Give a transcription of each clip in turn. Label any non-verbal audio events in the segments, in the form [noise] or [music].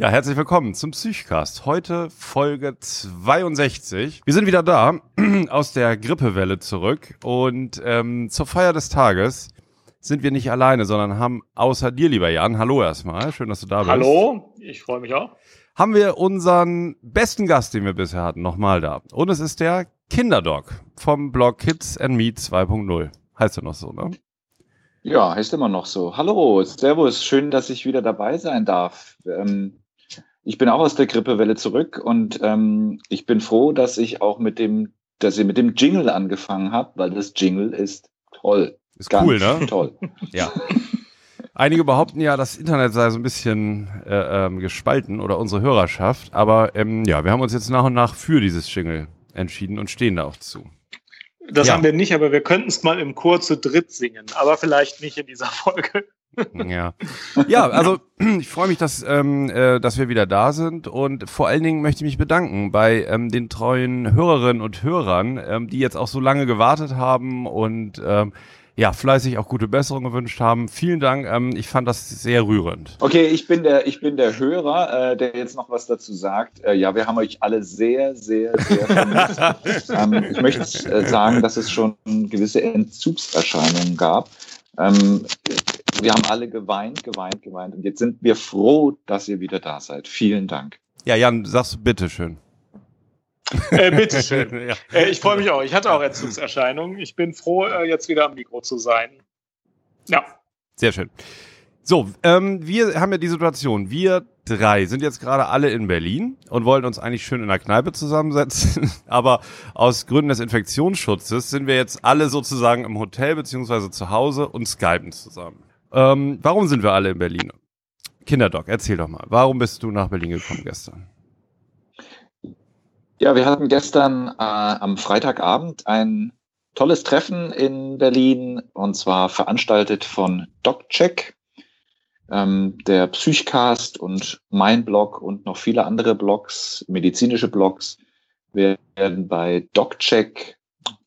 ja, herzlich willkommen zum Psychcast. Heute Folge 62. Wir sind wieder da, [clears throat] aus der Grippewelle zurück. Und ähm, zur Feier des Tages sind wir nicht alleine, sondern haben außer dir, lieber Jan, hallo erstmal. Schön, dass du da bist. Hallo, ich freue mich auch. Haben wir unseren besten Gast, den wir bisher hatten, nochmal da. Und es ist der Kinderdog vom Blog Kids and Me 2.0. Heißt er noch so, ne? Ja, heißt immer noch so. Hallo, Servus, schön, dass ich wieder dabei sein darf. Ähm, ich bin auch aus der Grippewelle zurück und ähm, ich bin froh, dass ich auch mit dem, dass ihr mit dem Jingle angefangen habt, weil das Jingle ist toll. Ist Ganz cool, ne? Toll. [laughs] ja. Einige behaupten ja, das Internet sei so ein bisschen äh, ähm, gespalten oder unsere Hörerschaft, aber ähm, ja, wir haben uns jetzt nach und nach für dieses Jingle entschieden und stehen da auch zu. Das ja. haben wir nicht, aber wir könnten es mal im Chor zu dritt singen, aber vielleicht nicht in dieser [laughs] Folge. Ja, ja also [clears throat] ich freue mich, dass, ähm, äh, dass wir wieder da sind und vor allen Dingen möchte ich mich bedanken bei ähm, den treuen Hörerinnen und Hörern, ähm, die jetzt auch so lange gewartet haben und ähm, ja, fleißig auch gute Besserung gewünscht haben. Vielen Dank. Ähm, ich fand das sehr rührend. Okay, ich bin der, ich bin der Hörer, äh, der jetzt noch was dazu sagt. Äh, ja, wir haben euch alle sehr, sehr, sehr vermisst. [laughs] ähm, ich möchte äh, sagen, dass es schon gewisse Entzugserscheinungen gab. Ähm, wir haben alle geweint, geweint, geweint. Und jetzt sind wir froh, dass ihr wieder da seid. Vielen Dank. Ja, Jan, sagst du bitteschön. Äh, bitteschön. [laughs] ja. äh, ich freue mich auch. Ich hatte auch Entzugserscheinungen. Ich bin froh, äh, jetzt wieder am Mikro zu sein. Ja. Sehr schön. So, ähm, wir haben ja die Situation, wir drei sind jetzt gerade alle in Berlin und wollen uns eigentlich schön in der Kneipe zusammensetzen, [laughs] aber aus Gründen des Infektionsschutzes sind wir jetzt alle sozusagen im Hotel beziehungsweise zu Hause und skypen zusammen. Ähm, warum sind wir alle in Berlin? Kinderdoc, erzähl doch mal, warum bist du nach Berlin gekommen gestern? Ja, wir hatten gestern äh, am Freitagabend ein tolles Treffen in Berlin und zwar veranstaltet von DocCheck, ähm, der Psychcast und mein Blog und noch viele andere Blogs, medizinische Blogs, werden bei DocCheck,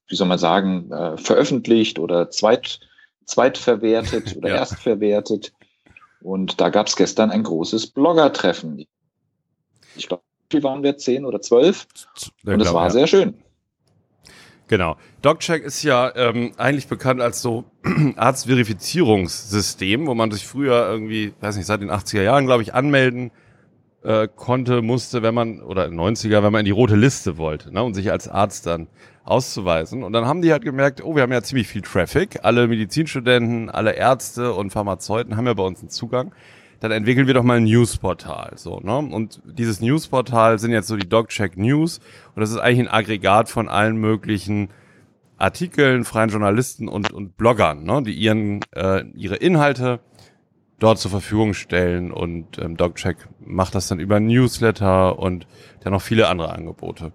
wie soll man sagen, äh, veröffentlicht oder zweit, zweitverwertet [laughs] oder ja. erstverwertet. Und da gab es gestern ein großes Blogger-Treffen. Ich glaube, wie waren wir? Zehn oder zwölf? Und es war ja. sehr schön. Genau. DocCheck ist ja ähm, eigentlich bekannt als so [clears throat] Arztverifizierungssystem, wo man sich früher irgendwie, weiß nicht, seit den 80er Jahren, glaube ich, anmelden äh, konnte, musste, wenn man, oder 90er, wenn man in die rote Liste wollte, ne, und sich als Arzt dann auszuweisen. Und dann haben die halt gemerkt, oh, wir haben ja ziemlich viel Traffic. Alle Medizinstudenten, alle Ärzte und Pharmazeuten haben ja bei uns einen Zugang dann entwickeln wir doch mal ein Newsportal. So, ne? Und dieses Newsportal sind jetzt so die DocCheck News. Und das ist eigentlich ein Aggregat von allen möglichen Artikeln, freien Journalisten und, und Bloggern, ne? die ihren, äh, ihre Inhalte dort zur Verfügung stellen. Und ähm, DocCheck macht das dann über Newsletter und dann noch viele andere Angebote.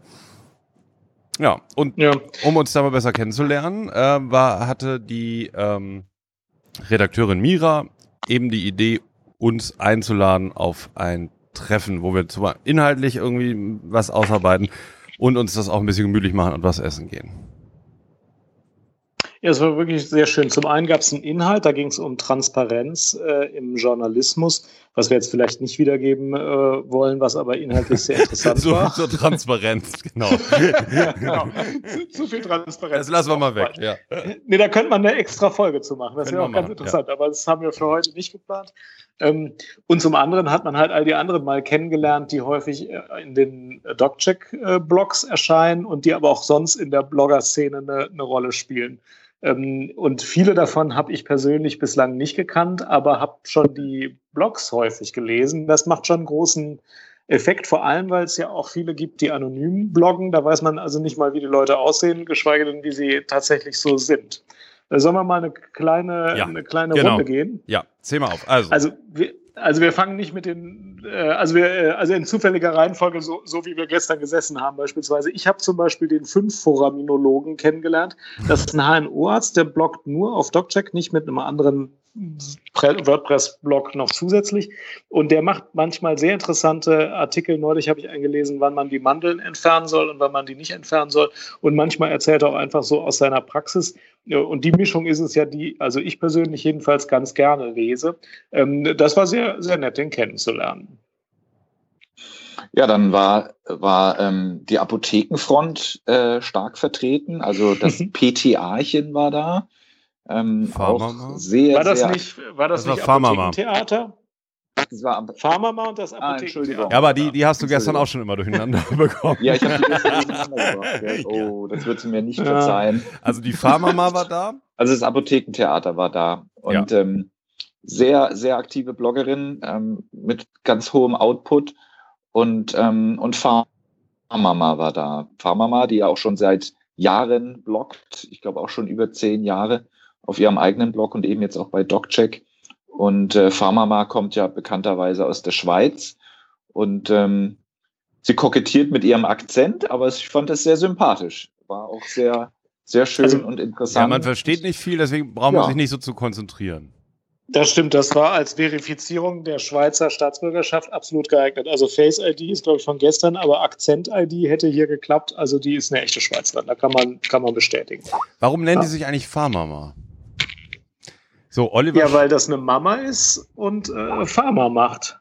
Ja, und ja. um uns da mal besser kennenzulernen, äh, war, hatte die ähm, Redakteurin Mira eben die Idee, uns einzuladen auf ein Treffen, wo wir zwar inhaltlich irgendwie was ausarbeiten und uns das auch ein bisschen gemütlich machen und was essen gehen. Ja, es war wirklich sehr schön. Zum einen gab es einen Inhalt, da ging es um Transparenz äh, im Journalismus, was wir jetzt vielleicht nicht wiedergeben äh, wollen, was aber inhaltlich sehr interessant [laughs] so, war. So Transparenz, genau. ja, genau. [laughs] Zu, zu, viel Transparenz. Das lassen wir mal weg, ja. Nee, da könnte man eine extra Folge zu machen. Das wäre auch ganz machen, interessant, ja. aber das haben wir für heute nicht geplant. Ähm, und zum anderen hat man halt all die anderen mal kennengelernt, die häufig äh, in den DocCheck-Blogs äh, erscheinen und die aber auch sonst in der Blogger-Szene eine, eine Rolle spielen. Ähm, und viele davon habe ich persönlich bislang nicht gekannt, aber habe schon die Blogs häufig gelesen. Das macht schon einen großen Effekt, vor allem, weil es ja auch viele gibt, die anonym bloggen. Da weiß man also nicht mal, wie die Leute aussehen, geschweige denn, wie sie tatsächlich so sind. Sollen wir mal eine kleine, ja, eine kleine genau. Runde gehen? Ja, zähl mal auf. Also, also wir, also wir fangen nicht mit den, äh, also wir, äh, also in zufälliger Reihenfolge, so, so wie wir gestern gesessen haben beispielsweise. Ich habe zum Beispiel den Fünf-Foraminologen kennengelernt. Das ist ein HNO-Arzt, der bloggt nur auf DocCheck, nicht mit einem anderen WordPress-Blog noch zusätzlich. Und der macht manchmal sehr interessante Artikel. Neulich habe ich eingelesen, wann man die Mandeln entfernen soll und wann man die nicht entfernen soll. Und manchmal erzählt er auch einfach so aus seiner Praxis. Und die Mischung ist es ja, die, also ich persönlich jedenfalls ganz gerne lese. Ähm, das war sehr, sehr nett, den kennenzulernen. Ja, dann war, war ähm, die Apothekenfront äh, stark vertreten. Also das [laughs] PTA-chen war da. Ähm, auch sehr, war das sehr, nicht, war das, das nicht Apothekentheater? Das war Pharmama und das ah, Apothekentheater. Ja, aber die, die hast du gestern auch schon immer durcheinander [laughs] bekommen. Ja, ich habe die gestern [laughs] durcheinander gebracht. Oh, das wird sie mir nicht verzeihen. Also die Pharmama war da? Also das Apothekentheater war da. Und ja. ähm, sehr, sehr aktive Bloggerin ähm, mit ganz hohem Output. Und, ähm, und Pharmama war da. Pharmama, die ja auch schon seit Jahren bloggt, ich glaube auch schon über zehn Jahre auf ihrem eigenen Blog und eben jetzt auch bei DocCheck. Und äh, Pharmama kommt ja bekannterweise aus der Schweiz und ähm, sie kokettiert mit ihrem Akzent, aber ich fand es sehr sympathisch. War auch sehr, sehr schön also, und interessant. Ja, man versteht nicht viel, deswegen braucht man ja. sich nicht so zu konzentrieren. Das stimmt, das war als Verifizierung der Schweizer Staatsbürgerschaft absolut geeignet. Also Face ID ist, glaube ich, von gestern, aber Akzent ID hätte hier geklappt. Also die ist eine echte Schweizerin, da kann man, kann man bestätigen. Warum nennen ja. die sich eigentlich Pharmama? So, Oliver. Ja, weil das eine Mama ist und äh, Pharma macht.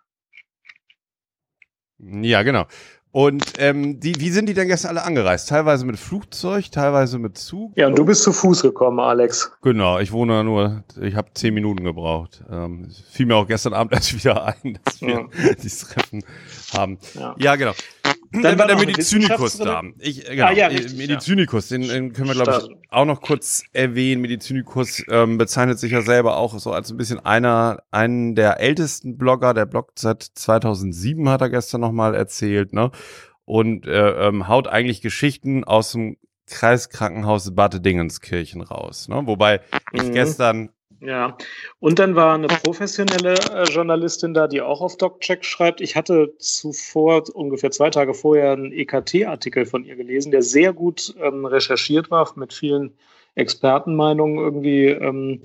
Ja, genau. Und ähm, die, wie sind die denn gestern alle angereist? Teilweise mit Flugzeug, teilweise mit Zug. Ja, und du bist zu Fuß gekommen, Alex. Genau, ich wohne nur, ich habe zehn Minuten gebraucht. Ähm, fiel mir auch gestern Abend [laughs] erst wieder ein, dass wir ja. dieses Treffen haben. Ja, ja genau. Dann, war der Medizynikus da. Ich, äh, genau, ah, ja, richtig, Medizynikus, den, den, können wir, glaube ich, auch noch kurz erwähnen. Medizynikus ähm, bezeichnet sich ja selber auch so als ein bisschen einer, einen der ältesten Blogger. Der bloggt seit 2007, hat er gestern nochmal erzählt, ne? Und äh, ähm, haut eigentlich Geschichten aus dem Kreiskrankenhaus Bad Dingenskirchen raus. Ne? Wobei ich mhm. gestern ja, und dann war eine professionelle äh, Journalistin da, die auch auf DocCheck schreibt. Ich hatte zuvor, ungefähr zwei Tage vorher, einen EKT-Artikel von ihr gelesen, der sehr gut ähm, recherchiert war, mit vielen Expertenmeinungen irgendwie ähm,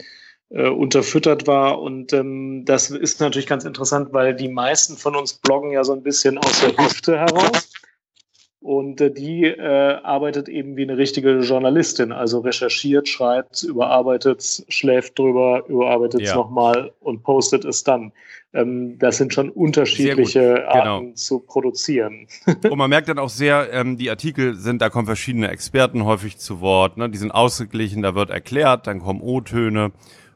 äh, unterfüttert war. Und ähm, das ist natürlich ganz interessant, weil die meisten von uns bloggen ja so ein bisschen aus der Hüfte heraus. Und äh, die äh, arbeitet eben wie eine richtige Journalistin, also recherchiert, schreibt, überarbeitet, schläft drüber, überarbeitet es ja. nochmal und postet es dann. Ähm, das sind schon unterschiedliche Arten genau. zu produzieren. [laughs] und man merkt dann auch sehr, ähm, die Artikel sind, da kommen verschiedene Experten häufig zu Wort, ne? die sind ausgeglichen, da wird erklärt, dann kommen O-Töne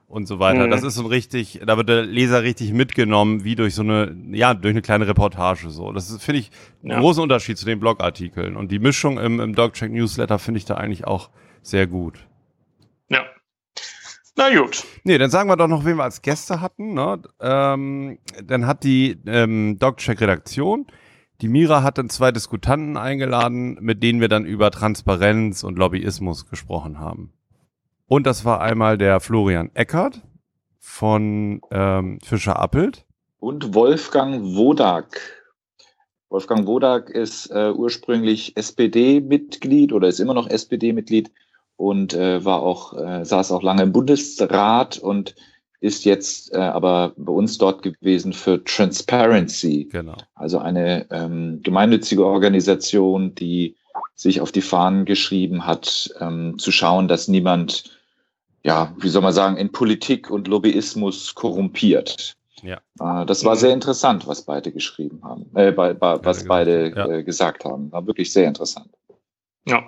und so weiter. Mhm. Das ist so ein richtig, da wird der Leser richtig mitgenommen, wie durch so eine, ja, durch eine kleine Reportage so. Das finde ich, einen ja. großen Unterschied zu den Blogartikeln. Und die Mischung im, im Dogcheck Newsletter finde ich da eigentlich auch sehr gut. Ja. Na gut. Nee, dann sagen wir doch noch, wen wir als Gäste hatten. Ne? Ähm, dann hat die ähm, Dogcheck-Redaktion, die Mira hat dann zwei Diskutanten eingeladen, mit denen wir dann über Transparenz und Lobbyismus gesprochen haben. Und das war einmal der Florian Eckert von ähm, Fischer Appelt. Und Wolfgang Wodak. Wolfgang Wodak ist äh, ursprünglich SPD-Mitglied oder ist immer noch SPD-Mitglied und äh, war auch, äh, saß auch lange im Bundesrat und ist jetzt äh, aber bei uns dort gewesen für Transparency. Genau. Also eine ähm, gemeinnützige Organisation, die sich auf die Fahnen geschrieben hat, ähm, zu schauen, dass niemand ja, wie soll man sagen, in Politik und Lobbyismus korrumpiert. Ja. Äh, das war sehr interessant, was beide geschrieben haben, äh, bei, bei, was ja, beide ja. äh, gesagt haben. War wirklich sehr interessant. Ja.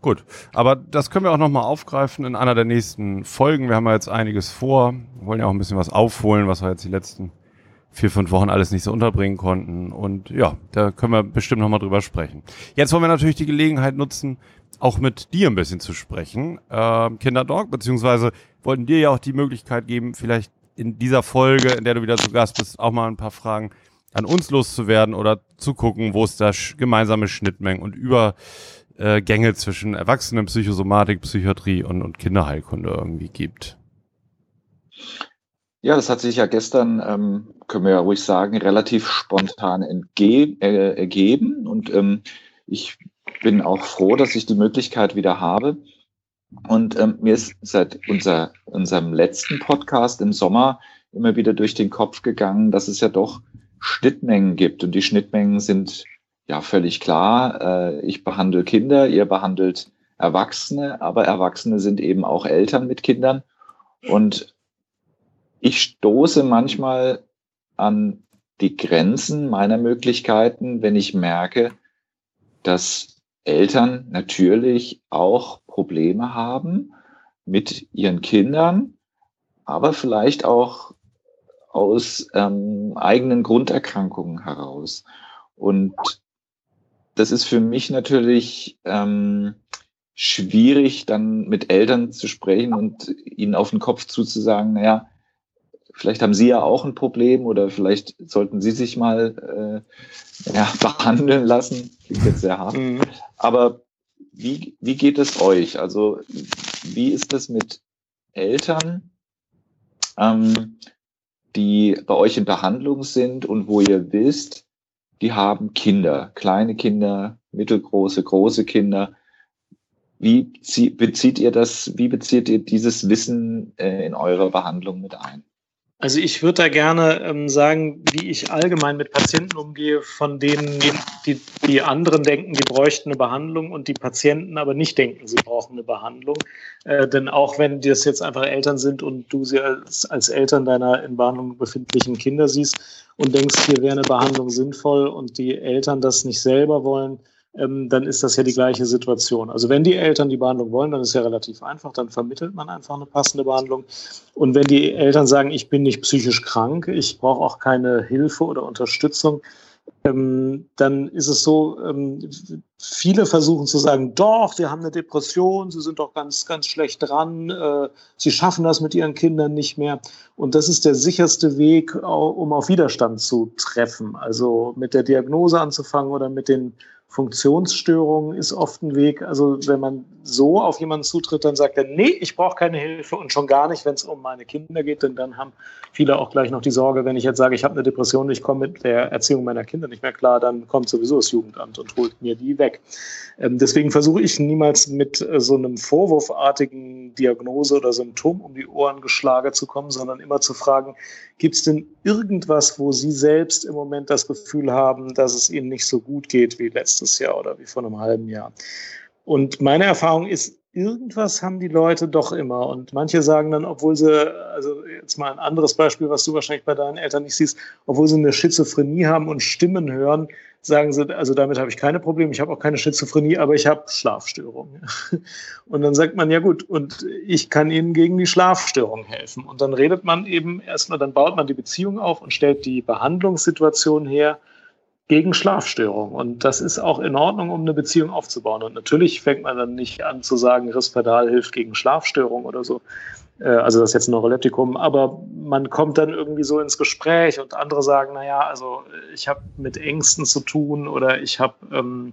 Gut, aber das können wir auch nochmal aufgreifen in einer der nächsten Folgen. Wir haben ja jetzt einiges vor, wir wollen ja auch ein bisschen was aufholen, was wir jetzt die letzten vier, fünf Wochen alles nicht so unterbringen konnten. Und ja, da können wir bestimmt nochmal drüber sprechen. Jetzt wollen wir natürlich die Gelegenheit nutzen, auch mit dir ein bisschen zu sprechen, äh, Kinderdog, beziehungsweise wollten dir ja auch die Möglichkeit geben, vielleicht in dieser Folge, in der du wieder zu Gast bist, auch mal ein paar Fragen an uns loszuwerden oder zu gucken, wo es da gemeinsame Schnittmengen und Übergänge zwischen Erwachsenen, Psychosomatik, Psychiatrie und, und Kinderheilkunde irgendwie gibt. Ja, das hat sich ja gestern, ähm, können wir ja ruhig sagen, relativ spontan entge äh, ergeben. Und ähm, ich bin auch froh, dass ich die Möglichkeit wieder habe. Und ähm, mir ist seit unser, unserem letzten Podcast im Sommer immer wieder durch den Kopf gegangen, dass es ja doch Schnittmengen gibt. Und die Schnittmengen sind ja völlig klar. Äh, ich behandle Kinder, ihr behandelt Erwachsene, aber Erwachsene sind eben auch Eltern mit Kindern. Und ich stoße manchmal an die Grenzen meiner Möglichkeiten, wenn ich merke, dass Eltern natürlich auch Probleme haben mit ihren Kindern, aber vielleicht auch aus ähm, eigenen Grunderkrankungen heraus. Und das ist für mich natürlich ähm, schwierig, dann mit Eltern zu sprechen und ihnen auf den Kopf zuzusagen, naja, vielleicht haben Sie ja auch ein Problem oder vielleicht sollten Sie sich mal äh, ja, [laughs] behandeln lassen. Klingt jetzt sehr hart. Mhm. Aber wie, wie geht es euch? Also wie ist es mit Eltern, ähm, die bei euch in Behandlung sind und wo ihr wisst, die haben Kinder, kleine Kinder, mittelgroße, große Kinder. Wie bezieht ihr das, wie bezieht ihr dieses Wissen äh, in eure Behandlung mit ein? Also ich würde da gerne ähm, sagen, wie ich allgemein mit Patienten umgehe, von denen die, die anderen denken, die bräuchten eine Behandlung und die Patienten aber nicht denken, sie brauchen eine Behandlung. Äh, denn auch wenn das jetzt einfach Eltern sind und du sie als, als Eltern deiner in Behandlung befindlichen Kinder siehst und denkst, hier wäre eine Behandlung sinnvoll und die Eltern das nicht selber wollen, ähm, dann ist das ja die gleiche Situation. Also wenn die Eltern die Behandlung wollen, dann ist ja relativ einfach, dann vermittelt man einfach eine passende Behandlung. Und wenn die Eltern sagen, ich bin nicht psychisch krank, ich brauche auch keine Hilfe oder Unterstützung, ähm, dann ist es so, ähm, viele versuchen zu sagen, doch, sie haben eine Depression, sie sind doch ganz, ganz schlecht dran, äh, sie schaffen das mit ihren Kindern nicht mehr. Und das ist der sicherste Weg, um auf Widerstand zu treffen. Also mit der Diagnose anzufangen oder mit den Funktionsstörungen ist oft ein Weg. Also wenn man so auf jemanden zutritt, dann sagt er, nee, ich brauche keine Hilfe und schon gar nicht, wenn es um meine Kinder geht, denn dann haben viele auch gleich noch die Sorge, wenn ich jetzt sage, ich habe eine Depression, ich komme mit der Erziehung meiner Kinder nicht mehr klar, dann kommt sowieso das Jugendamt und holt mir die weg. Ähm, deswegen versuche ich niemals mit äh, so einem vorwurfartigen Diagnose oder Symptom um die Ohren geschlagen zu kommen, sondern immer zu fragen, gibt es denn irgendwas, wo Sie selbst im Moment das Gefühl haben, dass es Ihnen nicht so gut geht wie letztes Jahr oder wie vor einem halben Jahr? Und meine Erfahrung ist, irgendwas haben die Leute doch immer. Und manche sagen dann, obwohl sie, also jetzt mal ein anderes Beispiel, was du wahrscheinlich bei deinen Eltern nicht siehst, obwohl sie eine Schizophrenie haben und Stimmen hören, sagen sie, also damit habe ich keine Probleme, ich habe auch keine Schizophrenie, aber ich habe Schlafstörungen. [laughs] Und dann sagt man, ja gut, und ich kann Ihnen gegen die Schlafstörung helfen. Und dann redet man eben erstmal, dann baut man die Beziehung auf und stellt die Behandlungssituation her gegen Schlafstörungen. Und das ist auch in Ordnung, um eine Beziehung aufzubauen. Und natürlich fängt man dann nicht an zu sagen, Risperdal hilft gegen Schlafstörungen oder so. Äh, also das ist jetzt ein Neuroleptikum, aber man kommt dann irgendwie so ins Gespräch und andere sagen, naja, also ich habe mit Ängsten zu tun oder ich habe ähm,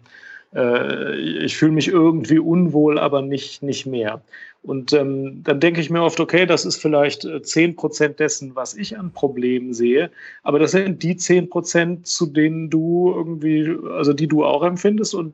äh, ich fühle mich irgendwie unwohl, aber nicht, nicht mehr. Und ähm, dann denke ich mir oft, okay, das ist vielleicht äh, zehn Prozent dessen, was ich an Problemen sehe, aber das sind die zehn Prozent, zu denen du irgendwie, also die du auch empfindest und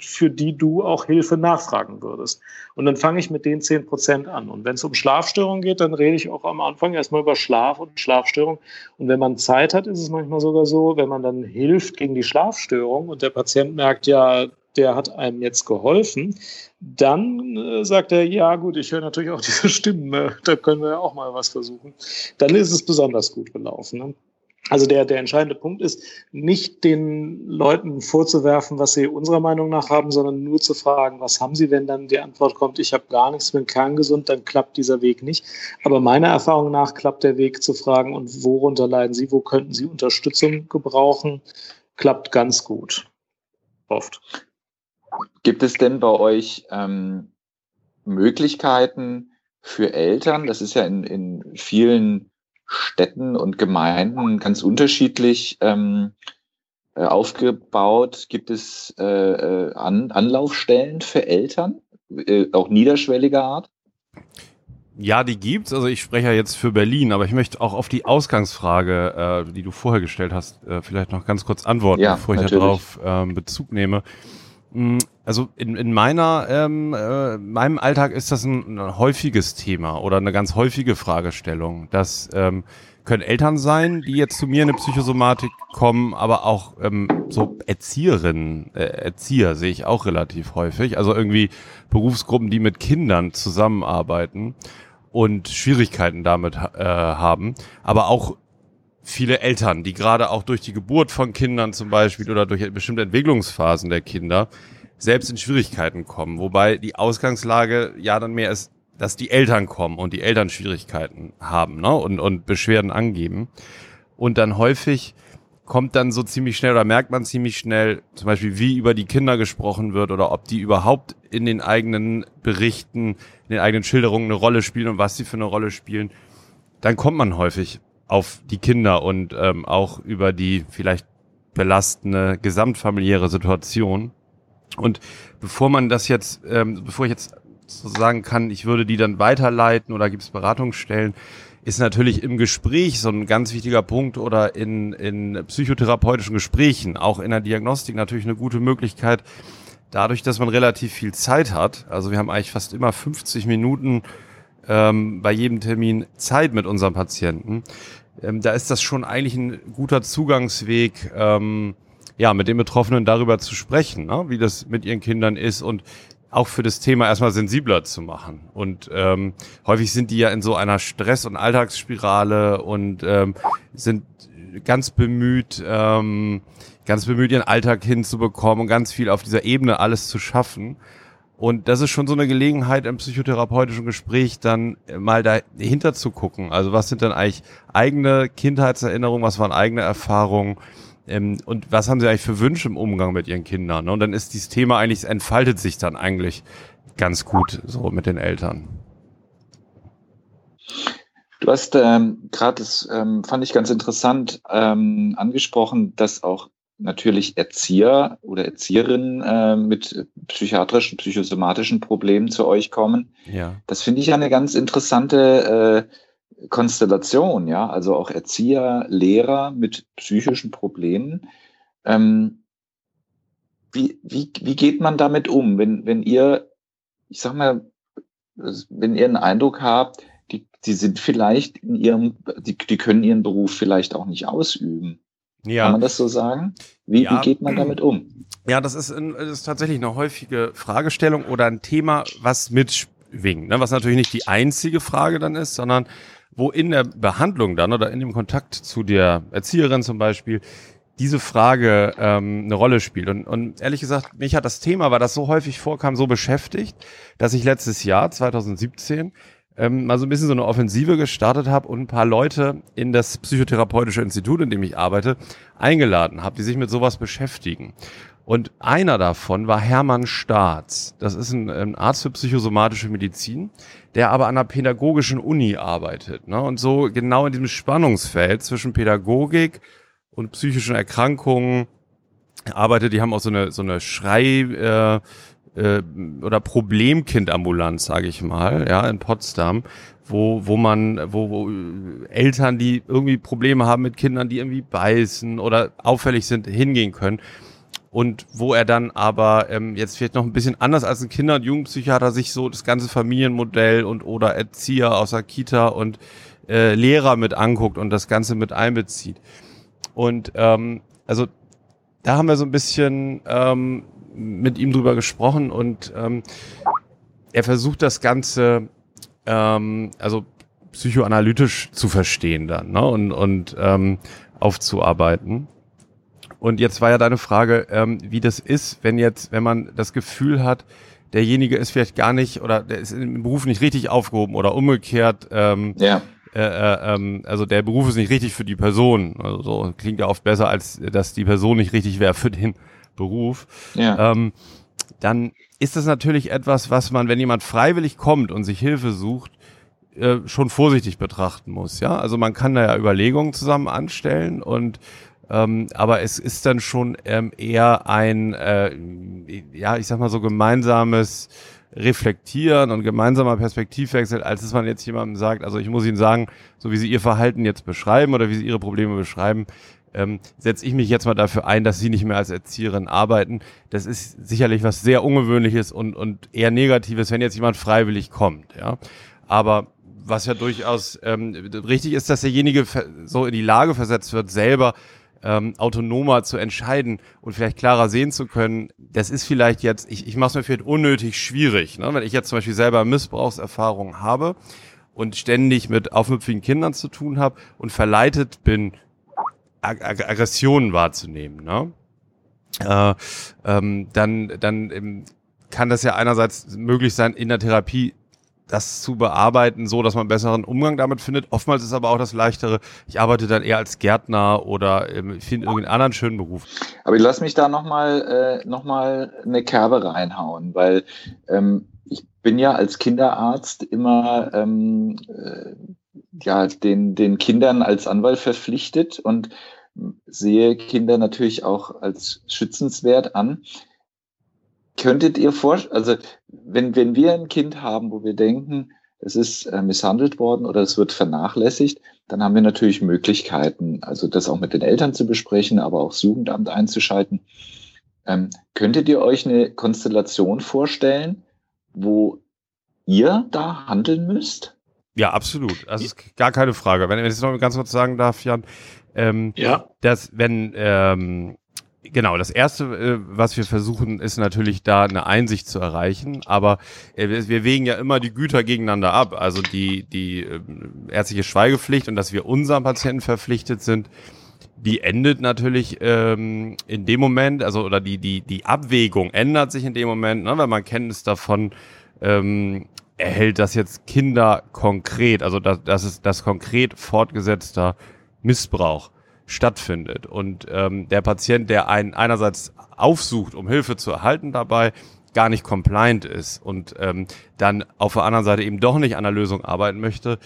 für die du auch Hilfe nachfragen würdest. Und dann fange ich mit den zehn Prozent an. Und wenn es um Schlafstörungen geht, dann rede ich auch am Anfang erstmal über Schlaf und Schlafstörung. Und wenn man Zeit hat, ist es manchmal sogar so, wenn man dann hilft gegen die Schlafstörung und der Patient merkt, ja, der hat einem jetzt geholfen. Dann äh, sagt er, ja gut, ich höre natürlich auch [laughs] diese Stimmen, äh, da können wir ja auch mal was versuchen. Dann ist es besonders gut gelaufen. Ne? Also der, der entscheidende Punkt ist, nicht den Leuten vorzuwerfen, was sie unserer Meinung nach haben, sondern nur zu fragen, was haben sie, wenn dann die Antwort kommt, ich habe gar nichts, bin kerngesund, dann klappt dieser Weg nicht. Aber meiner Erfahrung nach klappt der Weg zu fragen, und worunter leiden sie, wo könnten sie Unterstützung gebrauchen, klappt ganz gut. Oft. Gibt es denn bei euch ähm, Möglichkeiten für Eltern? Das ist ja in, in vielen Städten und Gemeinden ganz unterschiedlich ähm, äh, aufgebaut. Gibt es äh, äh, An Anlaufstellen für Eltern, äh, auch niederschwelliger Art? Ja, die gibt's. Also ich spreche ja jetzt für Berlin, aber ich möchte auch auf die Ausgangsfrage, äh, die du vorher gestellt hast, äh, vielleicht noch ganz kurz antworten, ja, bevor ich darauf ähm, Bezug nehme. Mm, also in, in meiner ähm, äh, meinem Alltag ist das ein, ein häufiges Thema oder eine ganz häufige Fragestellung, dass ähm, können Eltern sein, die jetzt zu mir in eine Psychosomatik kommen, aber auch ähm, so Erzieherinnen, äh, Erzieher sehe ich auch relativ häufig. Also irgendwie Berufsgruppen, die mit Kindern zusammenarbeiten und Schwierigkeiten damit äh, haben, aber auch viele Eltern, die gerade auch durch die Geburt von Kindern zum Beispiel oder durch bestimmte Entwicklungsphasen der Kinder selbst in Schwierigkeiten kommen. Wobei die Ausgangslage ja dann mehr ist, dass die Eltern kommen und die Eltern Schwierigkeiten haben ne? und, und Beschwerden angeben. Und dann häufig kommt dann so ziemlich schnell oder merkt man ziemlich schnell, zum Beispiel, wie über die Kinder gesprochen wird oder ob die überhaupt in den eigenen Berichten, in den eigenen Schilderungen eine Rolle spielen und was sie für eine Rolle spielen. Dann kommt man häufig auf die Kinder und ähm, auch über die vielleicht belastende gesamtfamiliäre Situation. Und bevor man das jetzt, ähm, bevor ich jetzt so sagen kann, ich würde die dann weiterleiten oder gibt es Beratungsstellen, ist natürlich im Gespräch so ein ganz wichtiger Punkt oder in, in psychotherapeutischen Gesprächen, auch in der Diagnostik natürlich eine gute Möglichkeit, dadurch, dass man relativ viel Zeit hat. Also wir haben eigentlich fast immer 50 Minuten ähm, bei jedem Termin Zeit mit unserem Patienten. Ähm, da ist das schon eigentlich ein guter Zugangsweg, ähm, ja, mit den Betroffenen darüber zu sprechen, ne? wie das mit ihren Kindern ist und auch für das Thema erstmal sensibler zu machen. Und ähm, häufig sind die ja in so einer Stress- und Alltagsspirale und ähm, sind ganz bemüht, ähm, ganz bemüht, ihren Alltag hinzubekommen und ganz viel auf dieser Ebene alles zu schaffen. Und das ist schon so eine Gelegenheit im psychotherapeutischen Gespräch, dann mal dahinter zu gucken. Also was sind denn eigentlich eigene Kindheitserinnerungen, was waren eigene Erfahrungen? Ähm, und was haben sie eigentlich für Wünsche im Umgang mit ihren Kindern? Ne? Und dann ist dieses Thema eigentlich, es entfaltet sich dann eigentlich ganz gut so mit den Eltern. Du hast ähm, gerade, das ähm, fand ich ganz interessant, ähm, angesprochen, dass auch natürlich Erzieher oder Erzieherinnen äh, mit psychiatrischen, psychosomatischen Problemen zu euch kommen. Ja. Das finde ich eine ganz interessante äh, Konstellation, ja, also auch Erzieher, Lehrer mit psychischen Problemen. Ähm, wie, wie, wie geht man damit um, wenn, wenn ihr, ich sag mal, wenn ihr einen Eindruck habt, die, die sind vielleicht in ihrem, die, die können ihren Beruf vielleicht auch nicht ausüben. Ja. Kann man das so sagen? Wie, ja. wie geht man damit um? Ja, das ist, das ist tatsächlich eine häufige Fragestellung oder ein Thema, was mitschwingt, ne? was natürlich nicht die einzige Frage dann ist, sondern wo in der Behandlung dann oder in dem Kontakt zu der Erzieherin zum Beispiel diese Frage ähm, eine Rolle spielt. Und, und ehrlich gesagt, mich hat das Thema, weil das so häufig vorkam, so beschäftigt, dass ich letztes Jahr, 2017, ähm, mal so ein bisschen so eine Offensive gestartet habe und ein paar Leute in das psychotherapeutische Institut, in dem ich arbeite, eingeladen habe, die sich mit sowas beschäftigen. Und einer davon war Hermann Staats. Das ist ein, ein, Arzt für psychosomatische Medizin, der aber an einer pädagogischen Uni arbeitet. Ne? Und so genau in diesem Spannungsfeld zwischen Pädagogik und psychischen Erkrankungen arbeitet. Die haben auch so eine, so eine Schrei- äh, äh, oder Problemkindambulanz, sage ich mal, ja, in Potsdam, wo, wo man, wo, wo Eltern, die irgendwie Probleme haben mit Kindern, die irgendwie beißen oder auffällig sind, hingehen können und wo er dann aber ähm, jetzt vielleicht noch ein bisschen anders als ein Kinder- und Jugendpsychiater sich so das ganze Familienmodell und oder Erzieher aus der Kita und äh, Lehrer mit anguckt und das Ganze mit einbezieht. Und ähm, also da haben wir so ein bisschen ähm, mit ihm drüber gesprochen und ähm, er versucht das Ganze ähm, also psychoanalytisch zu verstehen dann ne? und, und ähm, aufzuarbeiten. Und jetzt war ja deine Frage, ähm, wie das ist, wenn jetzt, wenn man das Gefühl hat, derjenige ist vielleicht gar nicht oder der ist im Beruf nicht richtig aufgehoben oder umgekehrt. Ähm, ja. Äh, äh, ähm, also der Beruf ist nicht richtig für die Person. Also so klingt ja oft besser, als dass die Person nicht richtig wäre für den Beruf. Ja. Ähm, dann ist das natürlich etwas, was man, wenn jemand freiwillig kommt und sich Hilfe sucht, äh, schon vorsichtig betrachten muss. Ja, also man kann da ja Überlegungen zusammen anstellen und ähm, aber es ist dann schon ähm, eher ein, äh, ja, ich sag mal so gemeinsames reflektieren und gemeinsamer Perspektivwechsel, als dass man jetzt jemandem sagt, also ich muss Ihnen sagen, so wie Sie Ihr Verhalten jetzt beschreiben oder wie Sie Ihre Probleme beschreiben, ähm, setze ich mich jetzt mal dafür ein, dass Sie nicht mehr als Erzieherin arbeiten. Das ist sicherlich was sehr Ungewöhnliches und, und eher Negatives, wenn jetzt jemand freiwillig kommt. Ja, aber was ja durchaus ähm, richtig ist, dass derjenige so in die Lage versetzt wird, selber ähm, autonomer zu entscheiden und vielleicht klarer sehen zu können, das ist vielleicht jetzt, ich, ich mache es mir vielleicht unnötig schwierig, ne? wenn ich jetzt zum Beispiel selber Missbrauchserfahrung habe und ständig mit aufmüpfigen Kindern zu tun habe und verleitet bin, Ag Ag Aggressionen wahrzunehmen, ne? äh, ähm, dann, dann ähm, kann das ja einerseits möglich sein, in der Therapie das zu bearbeiten, so dass man besseren Umgang damit findet. Oftmals ist aber auch das Leichtere, ich arbeite dann eher als Gärtner oder ähm, finde irgendeinen anderen schönen Beruf. Aber lass mich da nochmal äh, noch eine Kerbe reinhauen, weil ähm, ich bin ja als Kinderarzt immer ähm, äh, ja, den, den Kindern als Anwalt verpflichtet und sehe Kinder natürlich auch als schützenswert an. Könntet ihr vorstellen, also wenn, wenn wir ein Kind haben, wo wir denken, es ist äh, misshandelt worden oder es wird vernachlässigt, dann haben wir natürlich Möglichkeiten, also das auch mit den Eltern zu besprechen, aber auch das Jugendamt einzuschalten. Ähm, könntet ihr euch eine Konstellation vorstellen, wo ihr da handeln müsst? Ja, absolut. Das ist gar keine Frage. Wenn ich das noch ganz kurz sagen darf, Jan, ähm, ja. dass wenn ähm, Genau, das Erste, äh, was wir versuchen, ist natürlich da eine Einsicht zu erreichen, aber äh, wir wägen ja immer die Güter gegeneinander ab. Also die, die äh, ärztliche Schweigepflicht und dass wir unseren Patienten verpflichtet sind, die endet natürlich ähm, in dem Moment, also oder die, die, die Abwägung ändert sich in dem Moment, ne, wenn man Kenntnis davon ähm, erhält, dass jetzt Kinder konkret, also dass, dass es das konkret fortgesetzter Missbrauch stattfindet. Und ähm, der Patient, der einen einerseits aufsucht, um Hilfe zu erhalten dabei, gar nicht compliant ist und ähm, dann auf der anderen Seite eben doch nicht an der Lösung arbeiten möchte,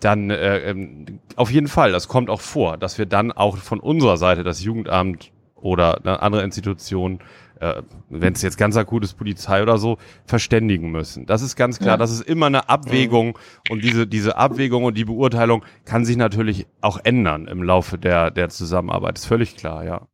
dann äh, ähm, auf jeden Fall, das kommt auch vor, dass wir dann auch von unserer Seite das Jugendamt oder eine andere Institution äh, wenn es jetzt ganz akut ist, Polizei oder so, verständigen müssen. Das ist ganz klar, ja. das ist immer eine Abwägung und diese, diese Abwägung und die Beurteilung kann sich natürlich auch ändern im Laufe der, der Zusammenarbeit. Ist völlig klar, ja.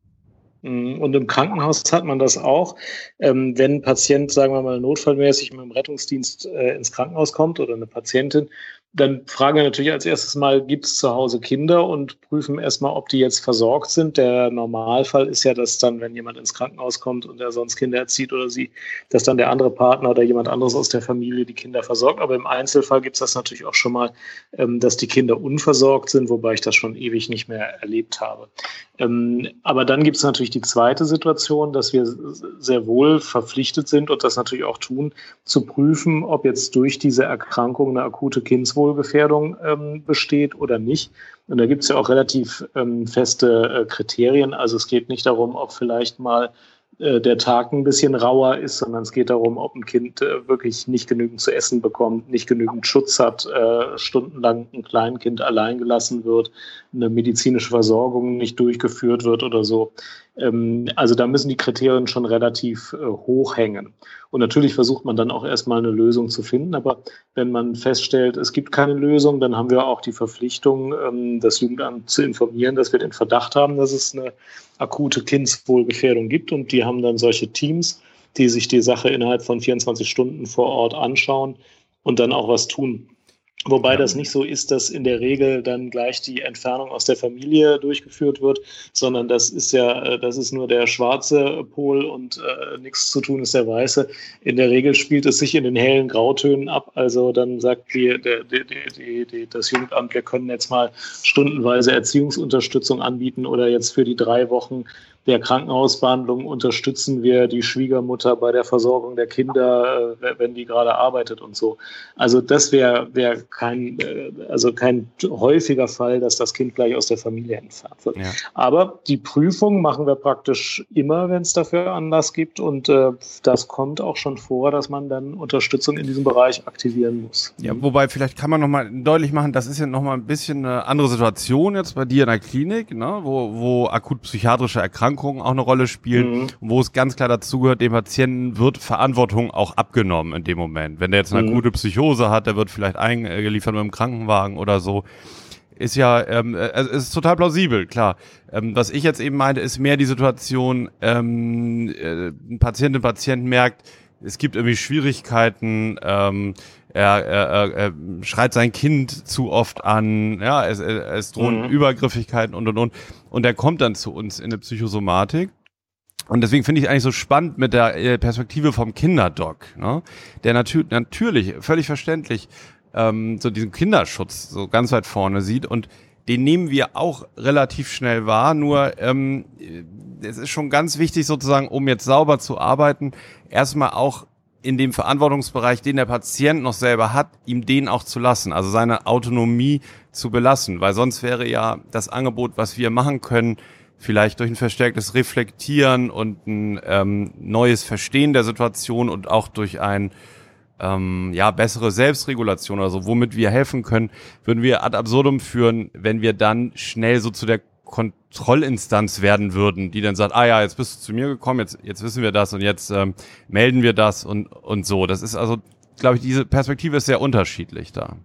Mhm. Und im Krankenhaus hat man das auch. Ähm, wenn ein Patient, sagen wir mal, notfallmäßig mit dem Rettungsdienst äh, ins Krankenhaus kommt oder eine Patientin, dann fragen wir natürlich als erstes mal, gibt es zu Hause Kinder und prüfen erstmal, ob die jetzt versorgt sind. Der Normalfall ist ja, dass dann, wenn jemand ins Krankenhaus kommt und er sonst Kinder erzieht oder sie, dass dann der andere Partner oder jemand anderes aus der Familie die Kinder versorgt. Aber im Einzelfall gibt es das natürlich auch schon mal, ähm, dass die Kinder unversorgt sind, wobei ich das schon ewig nicht mehr erlebt habe. Ähm, aber dann gibt es natürlich die zweite Situation, dass wir sehr wohl verpflichtet sind und das natürlich auch tun, zu prüfen, ob jetzt durch diese Erkrankung eine akute Kindswohlgefährdung ähm, besteht oder nicht. Und da gibt es ja auch relativ ähm, feste äh, Kriterien. Also es geht nicht darum, ob vielleicht mal äh, der Tag ein bisschen rauer ist, sondern es geht darum, ob ein Kind äh, wirklich nicht genügend zu essen bekommt, nicht genügend Schutz hat, äh, stundenlang ein Kleinkind allein gelassen wird, eine medizinische Versorgung nicht durchgeführt wird oder so. Ähm, also da müssen die Kriterien schon relativ äh, hoch hängen. Und natürlich versucht man dann auch erstmal eine Lösung zu finden. Aber wenn man feststellt, es gibt keine Lösung, dann haben wir auch die Verpflichtung, ähm, das Jugendamt zu informieren, dass wir den Verdacht haben, dass es eine akute Kindswohlgefährdung gibt. Und die haben dann solche Teams, die sich die Sache innerhalb von 24 Stunden vor Ort anschauen und dann auch was tun. Wobei das nicht so ist, dass in der Regel dann gleich die Entfernung aus der Familie durchgeführt wird, sondern das ist ja, äh, das ist nur der schwarze Pol und äh, nichts zu tun ist der weiße. In der Regel spielt es sich in den hellen Grautönen ab. Also dann sagt die, der, die, die, die, das Jugendamt, wir können jetzt mal stundenweise Erziehungsunterstützung anbieten oder jetzt für die drei Wochen der Krankenhausbehandlung unterstützen wir die Schwiegermutter bei der Versorgung der Kinder, äh, wenn die gerade arbeitet und so. Also das wäre wär kein, äh, also kein häufiger Fall, dass das Kind gleich aus der Familie entfernt wird. Ja. Aber die Prüfung machen wir praktisch immer, wenn es dafür Anlass gibt. Und äh, das kommt auch schon vor, dass man dann Unterstützung in diesem Bereich aktivieren muss. Ja, wobei vielleicht kann man nochmal deutlich machen, das ist ja nochmal ein bisschen eine andere Situation jetzt bei dir in der Klinik, ne, wo, wo akut psychiatrische Erkrankungen Erkrankungen auch eine Rolle spielen, mhm. wo es ganz klar dazugehört, dem Patienten wird Verantwortung auch abgenommen in dem Moment. Wenn der jetzt eine mhm. gute Psychose hat, der wird vielleicht eingeliefert mit einem Krankenwagen oder so ist ja, ähm, äh, es ist total plausibel, klar. Ähm, was ich jetzt eben meinte, ist mehr die Situation, ähm, äh, ein Patient, ein Patient merkt, es gibt irgendwie Schwierigkeiten, ähm, er, er, er schreit sein Kind zu oft an, ja, es, es drohen mhm. Übergriffigkeiten und und und. Und er kommt dann zu uns in der Psychosomatik. Und deswegen finde ich eigentlich so spannend mit der äh, Perspektive vom Kinderdoc, ne? der natür natürlich, völlig verständlich, ähm, so diesen Kinderschutz so ganz weit vorne sieht und den nehmen wir auch relativ schnell wahr, nur ähm, es ist schon ganz wichtig sozusagen, um jetzt sauber zu arbeiten, erstmal auch in dem Verantwortungsbereich, den der Patient noch selber hat, ihm den auch zu lassen, also seine Autonomie zu belassen, weil sonst wäre ja das Angebot, was wir machen können, vielleicht durch ein verstärktes Reflektieren und ein ähm, neues Verstehen der Situation und auch durch ein ähm, ja, bessere Selbstregulation oder so, womit wir helfen können, würden wir ad absurdum führen, wenn wir dann schnell so zu der Kontrollinstanz werden würden, die dann sagt, ah ja, jetzt bist du zu mir gekommen, jetzt, jetzt wissen wir das und jetzt ähm, melden wir das und, und so. Das ist also, glaube ich, diese Perspektive ist sehr unterschiedlich da.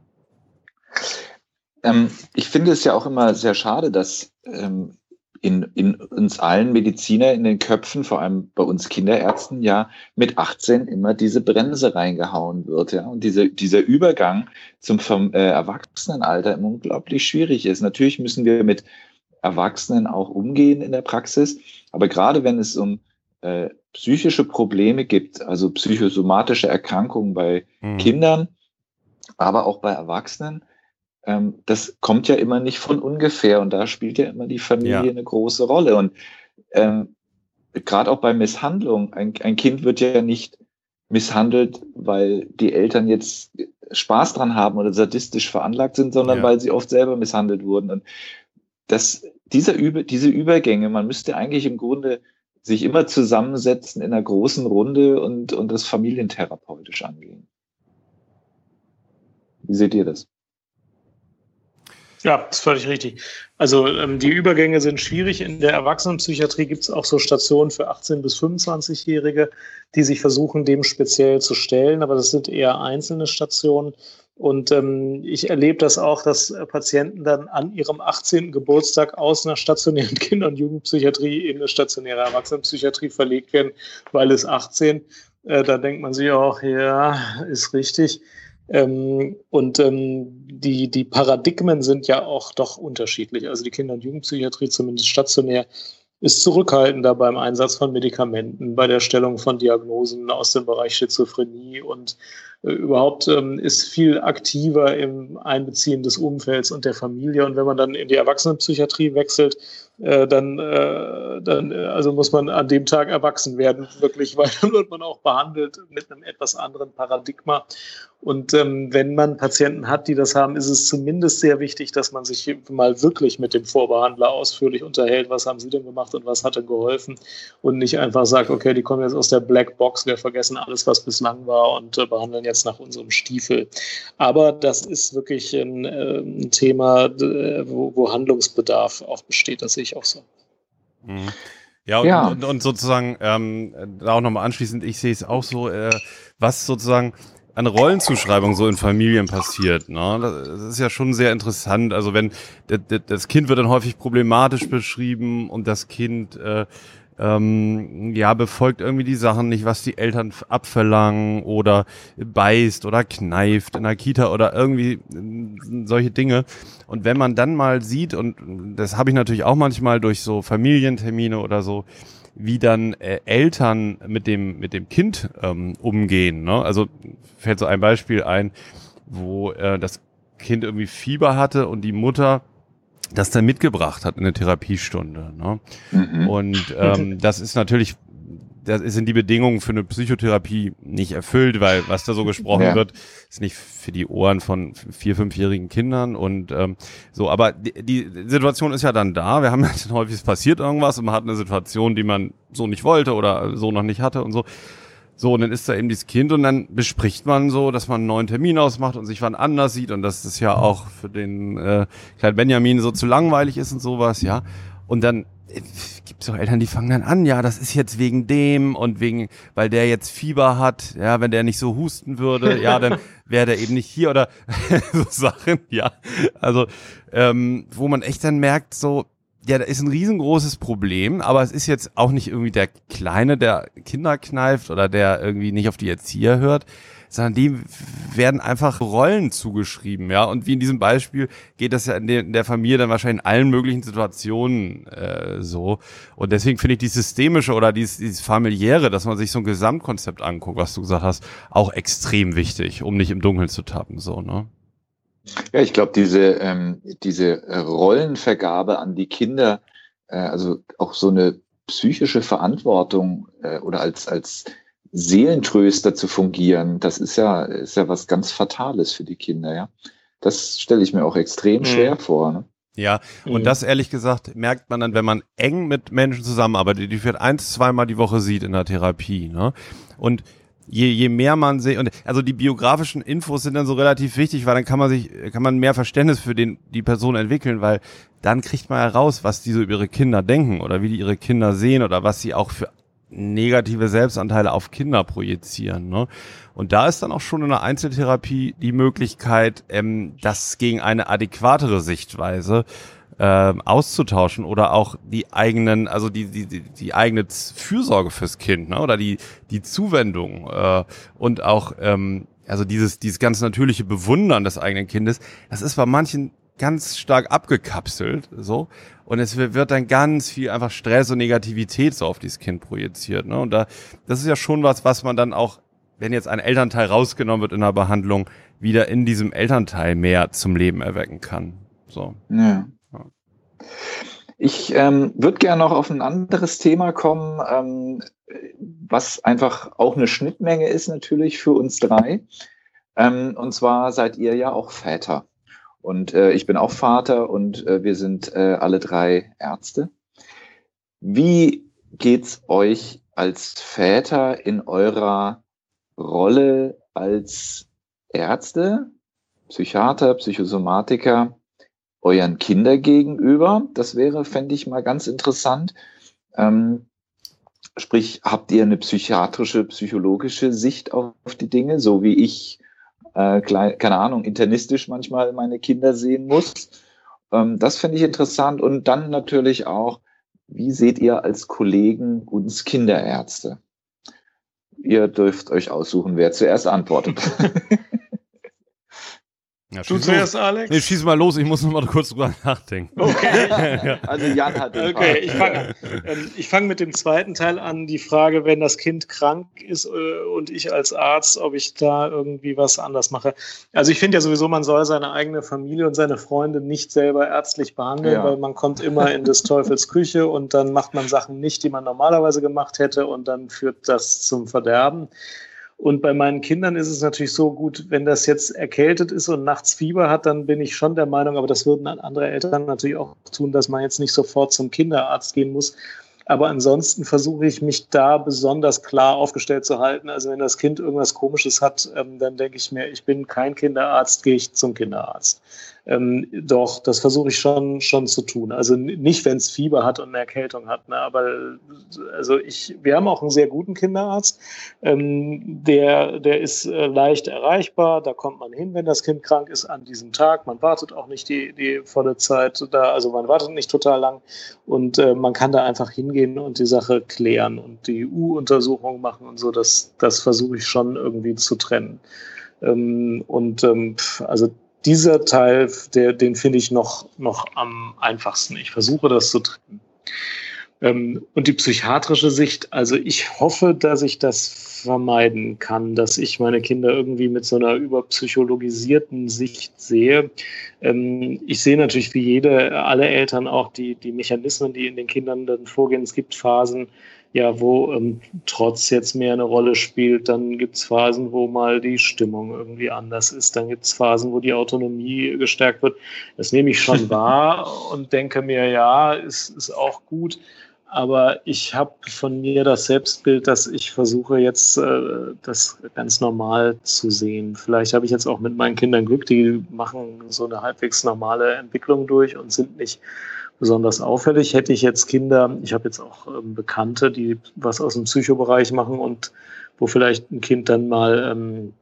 Ähm, ich finde es ja auch immer sehr schade, dass ähm, in, in uns allen Mediziner in den Köpfen, vor allem bei uns Kinderärzten, ja mit 18 immer diese Bremse reingehauen wird. Ja? Und diese, dieser Übergang zum äh, Erwachsenenalter immer unglaublich schwierig ist. Natürlich müssen wir mit Erwachsenen auch umgehen in der Praxis, aber gerade wenn es um äh, psychische Probleme gibt, also psychosomatische Erkrankungen bei mhm. Kindern, aber auch bei Erwachsenen, ähm, das kommt ja immer nicht von ungefähr und da spielt ja immer die Familie ja. eine große Rolle. Und ähm, gerade auch bei Misshandlung, ein, ein Kind wird ja nicht misshandelt, weil die Eltern jetzt Spaß dran haben oder sadistisch veranlagt sind, sondern ja. weil sie oft selber misshandelt wurden. Und das, dieser Über, diese Übergänge, man müsste eigentlich im Grunde sich immer zusammensetzen in einer großen Runde und, und das familientherapeutisch angehen. Wie seht ihr das? Ja, ist völlig richtig. Also ähm, die Übergänge sind schwierig. In der Erwachsenenpsychiatrie gibt es auch so Stationen für 18- bis 25-Jährige, die sich versuchen, dem speziell zu stellen. Aber das sind eher einzelne Stationen. Und ähm, ich erlebe das auch, dass Patienten dann an ihrem 18. Geburtstag aus einer stationären [laughs] Kinder- und Jugendpsychiatrie in eine stationäre Erwachsenenpsychiatrie verlegt werden, weil es 18. Äh, da denkt man sich auch, ja, ist richtig. Ähm, und ähm, die, die Paradigmen sind ja auch doch unterschiedlich. Also die Kinder- und Jugendpsychiatrie, zumindest stationär, ist zurückhaltender beim Einsatz von Medikamenten, bei der Stellung von Diagnosen aus dem Bereich Schizophrenie und überhaupt ähm, ist viel aktiver im Einbeziehen des Umfelds und der Familie. Und wenn man dann in die Erwachsenenpsychiatrie wechselt, äh, dann, äh, dann äh, also muss man an dem Tag erwachsen werden, wirklich, [laughs] weil dann wird man auch behandelt mit einem etwas anderen Paradigma. Und ähm, wenn man Patienten hat, die das haben, ist es zumindest sehr wichtig, dass man sich mal wirklich mit dem Vorbehandler ausführlich unterhält. Was haben Sie denn gemacht und was hat denn geholfen? Und nicht einfach sagt, okay, die kommen jetzt aus der Black Box, wir vergessen alles, was bislang war und äh, behandeln jetzt nach unserem Stiefel. Aber das ist wirklich ein, äh, ein Thema, wo, wo Handlungsbedarf auch besteht. Das sehe ich auch so. Mhm. Ja, und, ja. Und, und, sozusagen, ähm, da auch nochmal anschließend, ich sehe es auch so, äh, was sozusagen an Rollenzuschreibung so in Familien passiert. Ne? Das ist ja schon sehr interessant. Also wenn das Kind wird dann häufig problematisch beschrieben und das Kind äh, ähm, ja befolgt irgendwie die Sachen nicht, was die Eltern abverlangen oder beißt oder kneift in der Kita oder irgendwie äh, solche Dinge. Und wenn man dann mal sieht und das habe ich natürlich auch manchmal durch so Familientermine oder so wie dann äh, Eltern mit dem, mit dem Kind ähm, umgehen. Ne? Also fällt so ein Beispiel ein, wo äh, das Kind irgendwie Fieber hatte und die Mutter das dann mitgebracht hat in der Therapiestunde. Ne? Mhm. Und ähm, das ist natürlich das sind die Bedingungen für eine Psychotherapie nicht erfüllt, weil was da so gesprochen ja. wird, ist nicht für die Ohren von vier, fünfjährigen Kindern und ähm, so. Aber die, die Situation ist ja dann da. Wir haben [laughs] ja häufig passiert irgendwas und man hat eine Situation, die man so nicht wollte oder so noch nicht hatte und so. So, und dann ist da eben dieses Kind und dann bespricht man so, dass man einen neuen Termin ausmacht und sich wann anders sieht und dass das ja auch für den äh, kleinen Benjamin so zu langweilig ist und sowas, ja. Und dann gibt es auch Eltern, die fangen dann an, ja, das ist jetzt wegen dem und wegen, weil der jetzt Fieber hat, ja, wenn der nicht so husten würde, ja, dann [laughs] wäre der eben nicht hier oder [laughs] so Sachen, ja. Also, ähm, wo man echt dann merkt, so, ja, da ist ein riesengroßes Problem, aber es ist jetzt auch nicht irgendwie der Kleine, der Kinder kneift oder der irgendwie nicht auf die Erzieher hört, sondern die werden einfach Rollen zugeschrieben, ja. Und wie in diesem Beispiel geht das ja in, der, in der Familie dann wahrscheinlich in allen möglichen Situationen äh, so. Und deswegen finde ich die systemische oder dieses, dieses familiäre, dass man sich so ein Gesamtkonzept anguckt, was du gesagt hast, auch extrem wichtig, um nicht im Dunkeln zu tappen, so, ne? Ja, ich glaube, diese, ähm, diese Rollenvergabe an die Kinder, äh, also auch so eine psychische Verantwortung äh, oder als, als Seelentröster zu fungieren, das ist ja, ist ja was ganz Fatales für die Kinder, ja. Das stelle ich mir auch extrem mhm. schwer vor. Ne? Ja, und mhm. das ehrlich gesagt merkt man dann, wenn man eng mit Menschen zusammenarbeitet, die vielleicht eins, zweimal die Woche sieht in der Therapie. Ne? Und je, je mehr man sieht, und also die biografischen Infos sind dann so relativ wichtig, weil dann kann man sich, kann man mehr Verständnis für den, die Person entwickeln, weil dann kriegt man heraus, was die so über ihre Kinder denken oder wie die ihre Kinder sehen oder was sie auch für negative Selbstanteile auf Kinder projizieren. Ne? Und da ist dann auch schon in der Einzeltherapie die Möglichkeit, ähm, das gegen eine adäquatere Sichtweise äh, auszutauschen oder auch die eigenen, also die, die, die, die eigene Fürsorge fürs Kind ne? oder die, die Zuwendung äh, und auch ähm, also dieses, dieses ganz natürliche Bewundern des eigenen Kindes, das ist bei manchen ganz stark abgekapselt, so. Und es wird dann ganz viel einfach Stress und Negativität so auf dieses Kind projiziert, ne? Und da, das ist ja schon was, was man dann auch, wenn jetzt ein Elternteil rausgenommen wird in der Behandlung, wieder in diesem Elternteil mehr zum Leben erwecken kann, so. Ja. Ich ähm, würde gerne noch auf ein anderes Thema kommen, ähm, was einfach auch eine Schnittmenge ist natürlich für uns drei. Ähm, und zwar seid ihr ja auch Väter. Und äh, ich bin auch Vater und äh, wir sind äh, alle drei Ärzte. Wie geht's euch als Väter in eurer Rolle als Ärzte, Psychiater, Psychosomatiker euren Kinder gegenüber? Das wäre, fände ich mal ganz interessant. Ähm, sprich, habt ihr eine psychiatrische, psychologische Sicht auf die Dinge, so wie ich äh, klein, keine Ahnung, internistisch manchmal meine Kinder sehen muss. Ähm, das finde ich interessant. Und dann natürlich auch, wie seht ihr als Kollegen uns Kinderärzte? Ihr dürft euch aussuchen, wer zuerst antwortet. [laughs] [laughs] Ja, du zuerst, Alex? Nee, schieß mal los, ich muss noch mal kurz drüber [laughs] nachdenken. Okay. also Jan hat den Okay, ich fange ähm, fang mit dem zweiten Teil an. Die Frage, wenn das Kind krank ist äh, und ich als Arzt, ob ich da irgendwie was anders mache. Also ich finde ja sowieso, man soll seine eigene Familie und seine Freunde nicht selber ärztlich behandeln, ja. weil man kommt immer in des Teufels Küche und dann macht man Sachen nicht, die man normalerweise gemacht hätte und dann führt das zum Verderben. Und bei meinen Kindern ist es natürlich so gut, wenn das jetzt erkältet ist und nachts Fieber hat, dann bin ich schon der Meinung, aber das würden andere Eltern natürlich auch tun, dass man jetzt nicht sofort zum Kinderarzt gehen muss. Aber ansonsten versuche ich mich da besonders klar aufgestellt zu halten. Also wenn das Kind irgendwas Komisches hat, ähm, dann denke ich mir, ich bin kein Kinderarzt, gehe ich zum Kinderarzt. Ähm, doch, das versuche ich schon, schon zu tun. Also nicht, wenn es Fieber hat und eine Erkältung hat, ne? aber also ich, wir haben auch einen sehr guten Kinderarzt. Ähm, der, der ist äh, leicht erreichbar. Da kommt man hin, wenn das Kind krank ist an diesem Tag. Man wartet auch nicht die, die volle Zeit da, also man wartet nicht total lang und äh, man kann da einfach hingehen und die Sache klären und die U-Untersuchung machen und so. Das, das versuche ich schon irgendwie zu trennen. Ähm, und ähm, also dieser Teil, der, den finde ich noch, noch am einfachsten. Ich versuche das zu trennen. Ähm, und die psychiatrische Sicht, also ich hoffe, dass ich das vermeiden kann, dass ich meine Kinder irgendwie mit so einer überpsychologisierten Sicht sehe. Ähm, ich sehe natürlich wie jede, alle Eltern auch die, die Mechanismen, die in den Kindern dann vorgehen. Es gibt Phasen, ja, wo ähm, Trotz jetzt mehr eine Rolle spielt. Dann gibt es Phasen, wo mal die Stimmung irgendwie anders ist. Dann gibt es Phasen, wo die Autonomie gestärkt wird. Das nehme ich schon [laughs] wahr und denke mir, ja, ist, ist auch gut. Aber ich habe von mir das Selbstbild, dass ich versuche jetzt äh, das ganz normal zu sehen. Vielleicht habe ich jetzt auch mit meinen Kindern Glück, die machen so eine halbwegs normale Entwicklung durch und sind nicht besonders auffällig. Hätte ich jetzt Kinder, ich habe jetzt auch ähm, Bekannte, die was aus dem Psychobereich machen und wo vielleicht ein Kind dann mal ähm,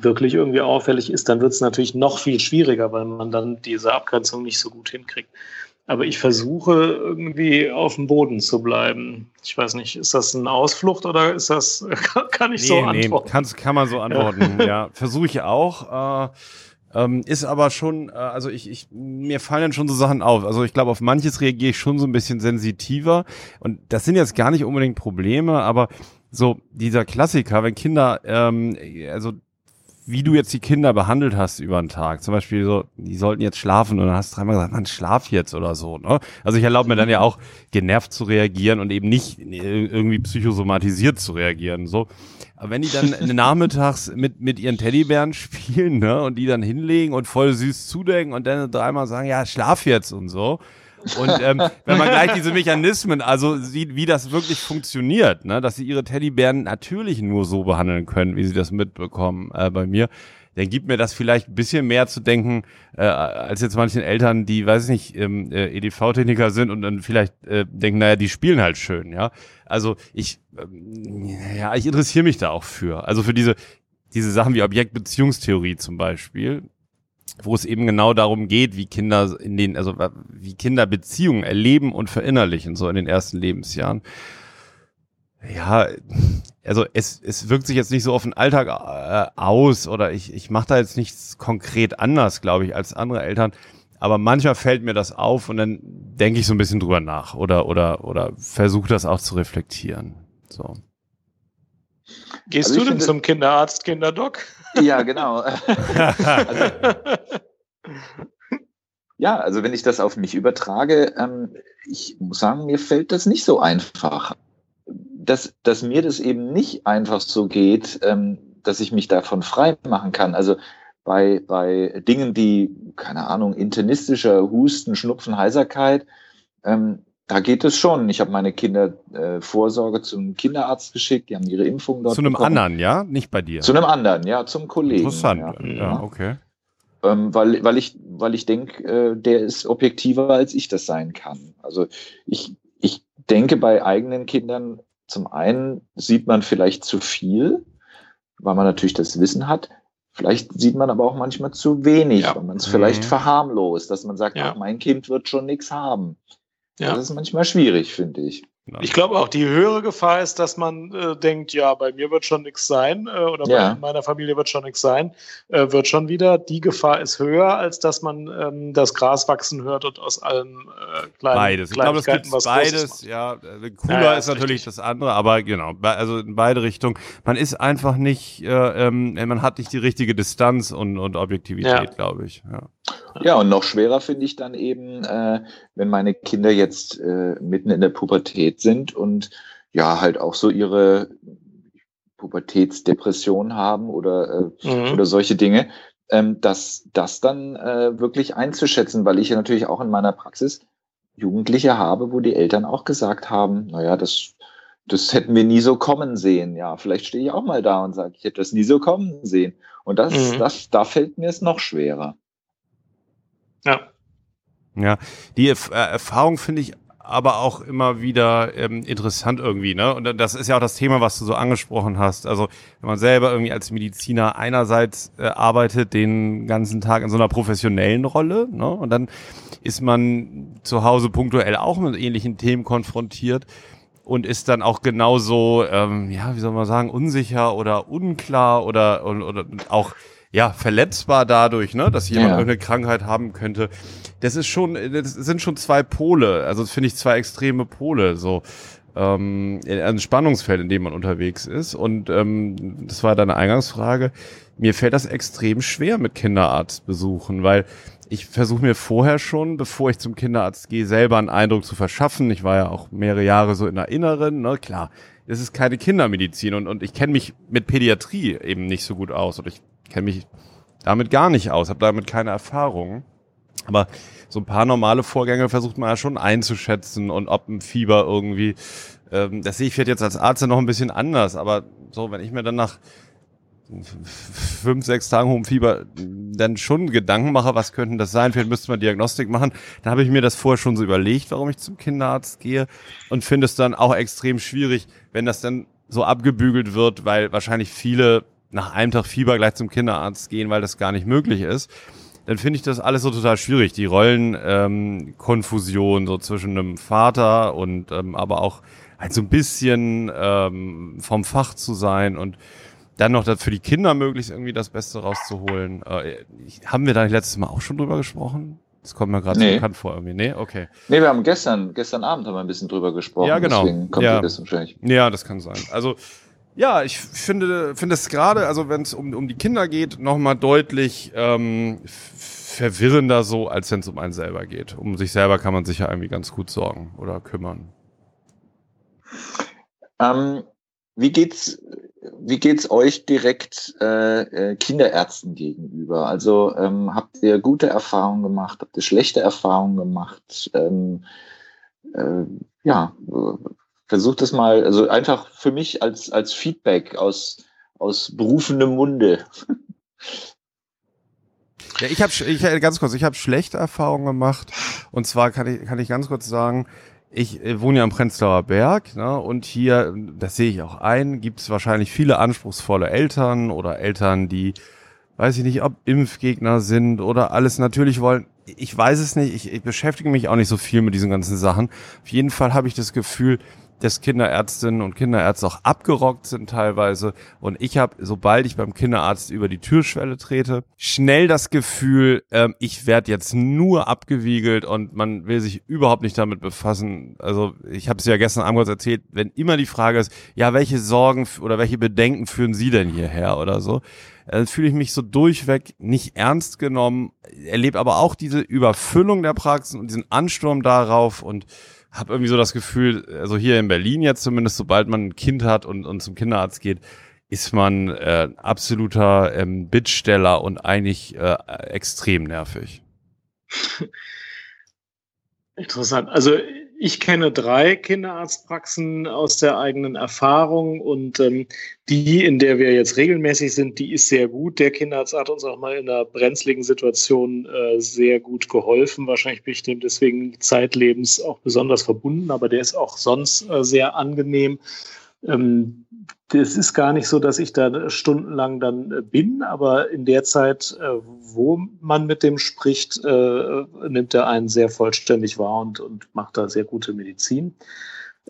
wirklich irgendwie auffällig ist, dann wird es natürlich noch viel schwieriger, weil man dann diese Abgrenzung nicht so gut hinkriegt. Aber ich versuche irgendwie auf dem Boden zu bleiben. Ich weiß nicht, ist das eine Ausflucht oder ist das, [laughs] kann ich nee, so antworten? Nee, kann's, kann man so antworten, ja. [laughs] ja Versuche ich auch. Äh, ähm, ist aber schon, äh, also ich, ich, mir fallen schon so Sachen auf. Also ich glaube, auf manches reagiere ich schon so ein bisschen sensitiver. Und das sind jetzt gar nicht unbedingt Probleme, aber so dieser Klassiker, wenn Kinder, ähm, also wie du jetzt die Kinder behandelt hast über den Tag. Zum Beispiel so, die sollten jetzt schlafen und dann hast du dreimal gesagt, man, schlaf jetzt oder so. Ne? Also ich erlaube mir dann ja auch genervt zu reagieren und eben nicht irgendwie psychosomatisiert zu reagieren. So. Aber wenn die dann [laughs] nachmittags mit, mit ihren Teddybären spielen ne, und die dann hinlegen und voll süß zudecken und dann dreimal sagen, ja, schlaf jetzt und so, und ähm, wenn man gleich diese Mechanismen, also sieht, wie das wirklich funktioniert, ne, dass sie ihre Teddybären natürlich nur so behandeln können, wie sie das mitbekommen äh, bei mir, dann gibt mir das vielleicht ein bisschen mehr zu denken, äh, als jetzt manchen Eltern, die, weiß ich nicht, ähm, äh, EDV-Techniker sind und dann vielleicht äh, denken, naja, die spielen halt schön, ja. Also ich, ähm, ja, ich interessiere mich da auch für. Also für diese, diese Sachen wie Objektbeziehungstheorie zum Beispiel, wo es eben genau darum geht, wie Kinder in den, also wie Kinder Beziehungen erleben und verinnerlichen, so in den ersten Lebensjahren. Ja, also es, es wirkt sich jetzt nicht so auf den Alltag äh, aus oder ich, ich mache da jetzt nichts konkret anders, glaube ich, als andere Eltern. Aber manchmal fällt mir das auf und dann denke ich so ein bisschen drüber nach oder, oder, oder versuche das auch zu reflektieren. So. Gehst also du denn zum Kinderarzt, Kinderdoc? Ja, genau. also, ja, also wenn ich das auf mich übertrage, ähm, ich muss sagen, mir fällt das nicht so einfach. Dass, dass mir das eben nicht einfach so geht, ähm, dass ich mich davon frei machen kann. Also bei, bei Dingen, die, keine Ahnung, internistischer Husten, Schnupfen, Heiserkeit, ähm, da geht es schon. Ich habe meine Kinder äh, Vorsorge zum Kinderarzt geschickt, die haben ihre Impfung dort Zu einem bekommen. anderen, ja? Nicht bei dir? Zu einem anderen, ja, zum Kollegen. Interessant, ja, ja okay. Ähm, weil, weil ich, weil ich denke, äh, der ist objektiver, als ich das sein kann. Also ich, ich denke, bei eigenen Kindern, zum einen sieht man vielleicht zu viel, weil man natürlich das Wissen hat. Vielleicht sieht man aber auch manchmal zu wenig, ja. weil man es vielleicht mhm. verharmlost, dass man sagt, ja. ach, mein Kind wird schon nichts haben. Ja. Das ist manchmal schwierig, finde ich. Ich glaube auch, die höhere Gefahr ist, dass man äh, denkt, ja, bei mir wird schon nichts sein äh, oder ja. bei meiner Familie wird schon nichts sein, äh, wird schon wieder. Die Gefahr ist höher, als dass man ähm, das Gras wachsen hört und aus allen äh, kleinen Beides. Ich glaube, es gibt beides. Ja, äh, cooler ja, ist, ist natürlich das andere, aber genau, also in beide Richtungen. Man ist einfach nicht, äh, ähm, man hat nicht die richtige Distanz und, und Objektivität, ja. glaube ich. Ja. Ja, und noch schwerer finde ich dann eben, äh, wenn meine Kinder jetzt äh, mitten in der Pubertät sind und ja, halt auch so ihre Pubertätsdepression haben oder, äh, mhm. oder solche Dinge, ähm, dass das dann äh, wirklich einzuschätzen, weil ich ja natürlich auch in meiner Praxis Jugendliche habe, wo die Eltern auch gesagt haben, naja, das, das hätten wir nie so kommen sehen. Ja, vielleicht stehe ich auch mal da und sage, ich hätte das nie so kommen sehen. Und das, mhm. das, da fällt mir es noch schwerer. Ja. Ja, die Erfahrung finde ich aber auch immer wieder ähm, interessant irgendwie, ne? Und das ist ja auch das Thema, was du so angesprochen hast. Also wenn man selber irgendwie als Mediziner einerseits äh, arbeitet den ganzen Tag in so einer professionellen Rolle, ne? Und dann ist man zu Hause punktuell auch mit ähnlichen Themen konfrontiert und ist dann auch genauso, ähm, ja, wie soll man sagen, unsicher oder unklar oder, oder, oder auch ja, verletzbar dadurch, ne, dass jemand ja. irgendeine Krankheit haben könnte. Das ist schon, das sind schon zwei Pole, also das finde ich zwei extreme Pole, so ähm, ein Spannungsfeld, in dem man unterwegs ist. Und ähm, das war deine Eingangsfrage. Mir fällt das extrem schwer mit Kinderarztbesuchen, weil ich versuche mir vorher schon, bevor ich zum Kinderarzt gehe, selber einen Eindruck zu verschaffen. Ich war ja auch mehrere Jahre so in der Inneren, ne, klar. Es ist keine Kindermedizin und, und ich kenne mich mit Pädiatrie eben nicht so gut aus oder ich kenne mich damit gar nicht aus, habe damit keine Erfahrung. Aber so ein paar normale Vorgänge versucht man ja schon einzuschätzen und ob ein Fieber irgendwie, ähm, das sehe ich vielleicht jetzt als Arzt noch ein bisschen anders, aber so, wenn ich mir dann nach fünf, sechs Tagen hohem Fieber dann schon Gedanken mache, was könnten das sein? Vielleicht müsste man Diagnostik machen. Dann habe ich mir das vorher schon so überlegt, warum ich zum Kinderarzt gehe und finde es dann auch extrem schwierig, wenn das dann so abgebügelt wird, weil wahrscheinlich viele nach einem Tag Fieber gleich zum Kinderarzt gehen, weil das gar nicht möglich ist. Dann finde ich das alles so total schwierig. Die Rollenkonfusion ähm, so zwischen einem Vater und ähm, aber auch halt so ein bisschen ähm, vom Fach zu sein und dann noch für die Kinder möglichst irgendwie das Beste rauszuholen. Äh, haben wir da letztes Mal auch schon drüber gesprochen? Das kommt mir gerade nee. so bekannt vor irgendwie. Nee, okay. Nee, wir haben gestern, gestern Abend haben wir ein bisschen drüber gesprochen. Ja, genau. Deswegen kommt ja. das wahrscheinlich. Ja, das kann sein. Also, ja, ich finde, finde es gerade, also wenn es um, um die Kinder geht, nochmal deutlich ähm, verwirrender so, als wenn es um einen selber geht. Um sich selber kann man sich ja irgendwie ganz gut sorgen oder kümmern. Ähm, wie geht's, wie geht's euch direkt äh, äh, Kinderärzten gegenüber? Also ähm, habt ihr gute Erfahrungen gemacht? Habt ihr schlechte Erfahrungen gemacht? Ähm, äh, ja, versucht das mal, also einfach für mich als, als Feedback aus, aus berufendem Munde. Ja, ich habe ich, ganz kurz, ich habe schlechte Erfahrungen gemacht. Und zwar kann ich, kann ich ganz kurz sagen, ich äh, wohne ja am Prenzlauer Berg ne, und hier, das sehe ich auch ein, gibt es wahrscheinlich viele anspruchsvolle Eltern oder Eltern, die, weiß ich nicht, ob Impfgegner sind oder alles natürlich wollen. Ich weiß es nicht, ich, ich beschäftige mich auch nicht so viel mit diesen ganzen Sachen. Auf jeden Fall habe ich das Gefühl, dass Kinderärztinnen und Kinderärzte auch abgerockt sind teilweise. Und ich habe, sobald ich beim Kinderarzt über die Türschwelle trete, schnell das Gefühl, ähm, ich werde jetzt nur abgewiegelt und man will sich überhaupt nicht damit befassen. Also ich habe es ja gestern Abend kurz erzählt, wenn immer die Frage ist, ja, welche Sorgen oder welche Bedenken führen Sie denn hierher oder so, dann fühle ich mich so durchweg nicht ernst genommen, erlebe aber auch diese Überfüllung der Praxen und diesen Ansturm darauf und habe irgendwie so das Gefühl, also hier in Berlin jetzt zumindest, sobald man ein Kind hat und, und zum Kinderarzt geht, ist man äh, absoluter ähm, Bittsteller und eigentlich äh, extrem nervig. Interessant. Also ich kenne drei Kinderarztpraxen aus der eigenen Erfahrung und ähm, die, in der wir jetzt regelmäßig sind, die ist sehr gut. Der Kinderarzt hat uns auch mal in einer brenzligen Situation äh, sehr gut geholfen. Wahrscheinlich bin ich dem deswegen zeitlebens auch besonders verbunden, aber der ist auch sonst äh, sehr angenehm. Ähm, das ist gar nicht so, dass ich da stundenlang dann äh, bin, aber in der Zeit, äh, wo man mit dem spricht, äh, nimmt er einen sehr vollständig wahr und, und macht da sehr gute Medizin.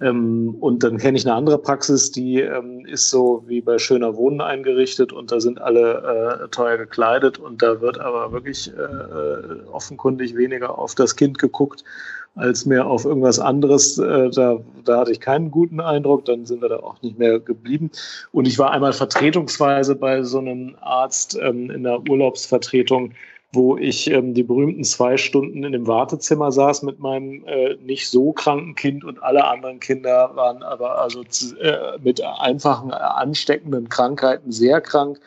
Ähm, und dann kenne ich eine andere Praxis, die ähm, ist so wie bei Schöner Wohnen eingerichtet und da sind alle teuer gekleidet und da wird aber wirklich offenkundig weniger auf das Kind geguckt als mehr auf irgendwas anderes. Äh, da, da hatte ich keinen guten Eindruck, dann sind wir da auch nicht mehr geblieben. Und ich war einmal vertretungsweise bei so einem Arzt ähm, in der Urlaubsvertretung, wo ich ähm, die berühmten zwei Stunden in dem Wartezimmer saß mit meinem äh, nicht so kranken Kind und alle anderen Kinder waren aber also äh, mit einfachen ansteckenden Krankheiten sehr krank